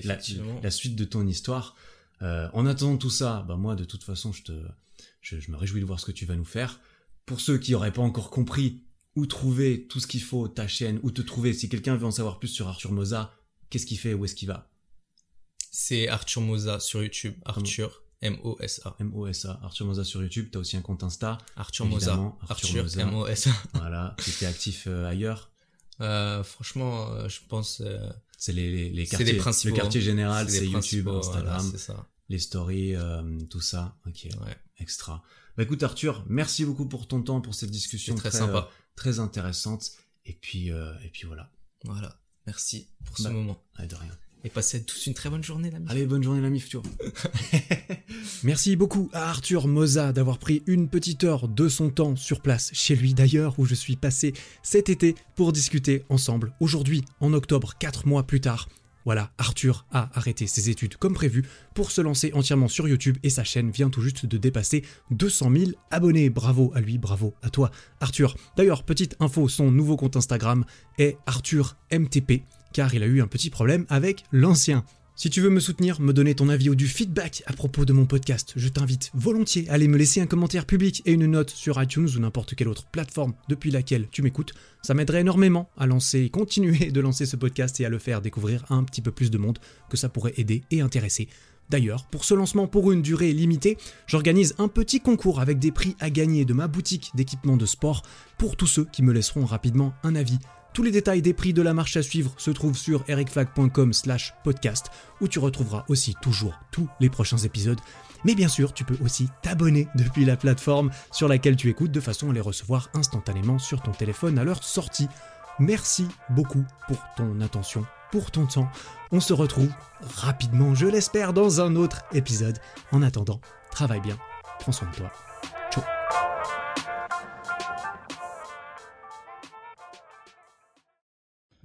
[SPEAKER 1] la, suite de ton histoire. Euh, en attendant tout ça, bah moi, de toute façon, je te, je, je me réjouis de voir ce que tu vas nous faire. Pour ceux qui n'auraient pas encore compris, où trouver tout ce qu'il faut, ta chaîne, où te trouver. Si quelqu'un veut en savoir plus sur Arthur Moza, qu'est-ce qu'il fait, où est-ce qu'il va?
[SPEAKER 2] C'est Arthur Moza sur YouTube, Arthur. M-O-S-A.
[SPEAKER 1] M-O-S-A. Arthur Moza sur YouTube. T'as aussi un compte Insta.
[SPEAKER 2] Arthur Moza. Arthur, M-O-S-A.
[SPEAKER 1] voilà. Tu étais actif euh, ailleurs
[SPEAKER 2] euh, Franchement, euh, je pense.
[SPEAKER 1] C'est les, les, quartiers. Les principaux. Le quartier général, c'est YouTube, Instagram.
[SPEAKER 2] ça.
[SPEAKER 1] Les stories, tout ça. Ok. Ouais. Extra. Bah écoute Arthur, merci beaucoup pour ton temps, pour cette discussion
[SPEAKER 2] très, très sympa
[SPEAKER 1] très intéressante. Et puis, euh, et puis voilà.
[SPEAKER 2] Voilà. Merci pour ce bah, moment.
[SPEAKER 1] de rien.
[SPEAKER 2] Et passez tous une très bonne journée, l'ami.
[SPEAKER 1] Allez, bonne journée, l'ami futur. Merci beaucoup à Arthur Moza d'avoir pris une petite heure de son temps sur place, chez lui d'ailleurs, où je suis passé cet été pour discuter ensemble. Aujourd'hui, en octobre, quatre mois plus tard, voilà, Arthur a arrêté ses études comme prévu pour se lancer entièrement sur YouTube et sa chaîne vient tout juste de dépasser 200 000 abonnés. Bravo à lui, bravo à toi, Arthur. D'ailleurs, petite info, son nouveau compte Instagram est Arthur MTP car il a eu un petit problème avec l'ancien. Si tu veux me soutenir, me donner ton avis ou du feedback à propos de mon podcast, je t'invite volontiers à aller me laisser un commentaire public et une note sur iTunes ou n'importe quelle autre plateforme depuis laquelle tu m'écoutes. Ça m'aiderait énormément à lancer, continuer de lancer ce podcast et à le faire découvrir un petit peu plus de monde que ça pourrait aider et intéresser. D'ailleurs, pour ce lancement pour une durée limitée, j'organise un petit concours avec des prix à gagner de ma boutique d'équipement de sport pour tous ceux qui me laisseront rapidement un avis tous les détails des prix de la marche à suivre se trouvent sur ericflag.com slash podcast, où tu retrouveras aussi toujours tous les prochains épisodes. Mais bien sûr, tu peux aussi t'abonner depuis la plateforme sur laquelle tu écoutes de façon à les recevoir instantanément sur ton téléphone à leur sortie. Merci beaucoup pour ton attention, pour ton temps. On se retrouve rapidement, je l'espère, dans un autre épisode. En attendant, travaille bien, prends soin de toi. Ciao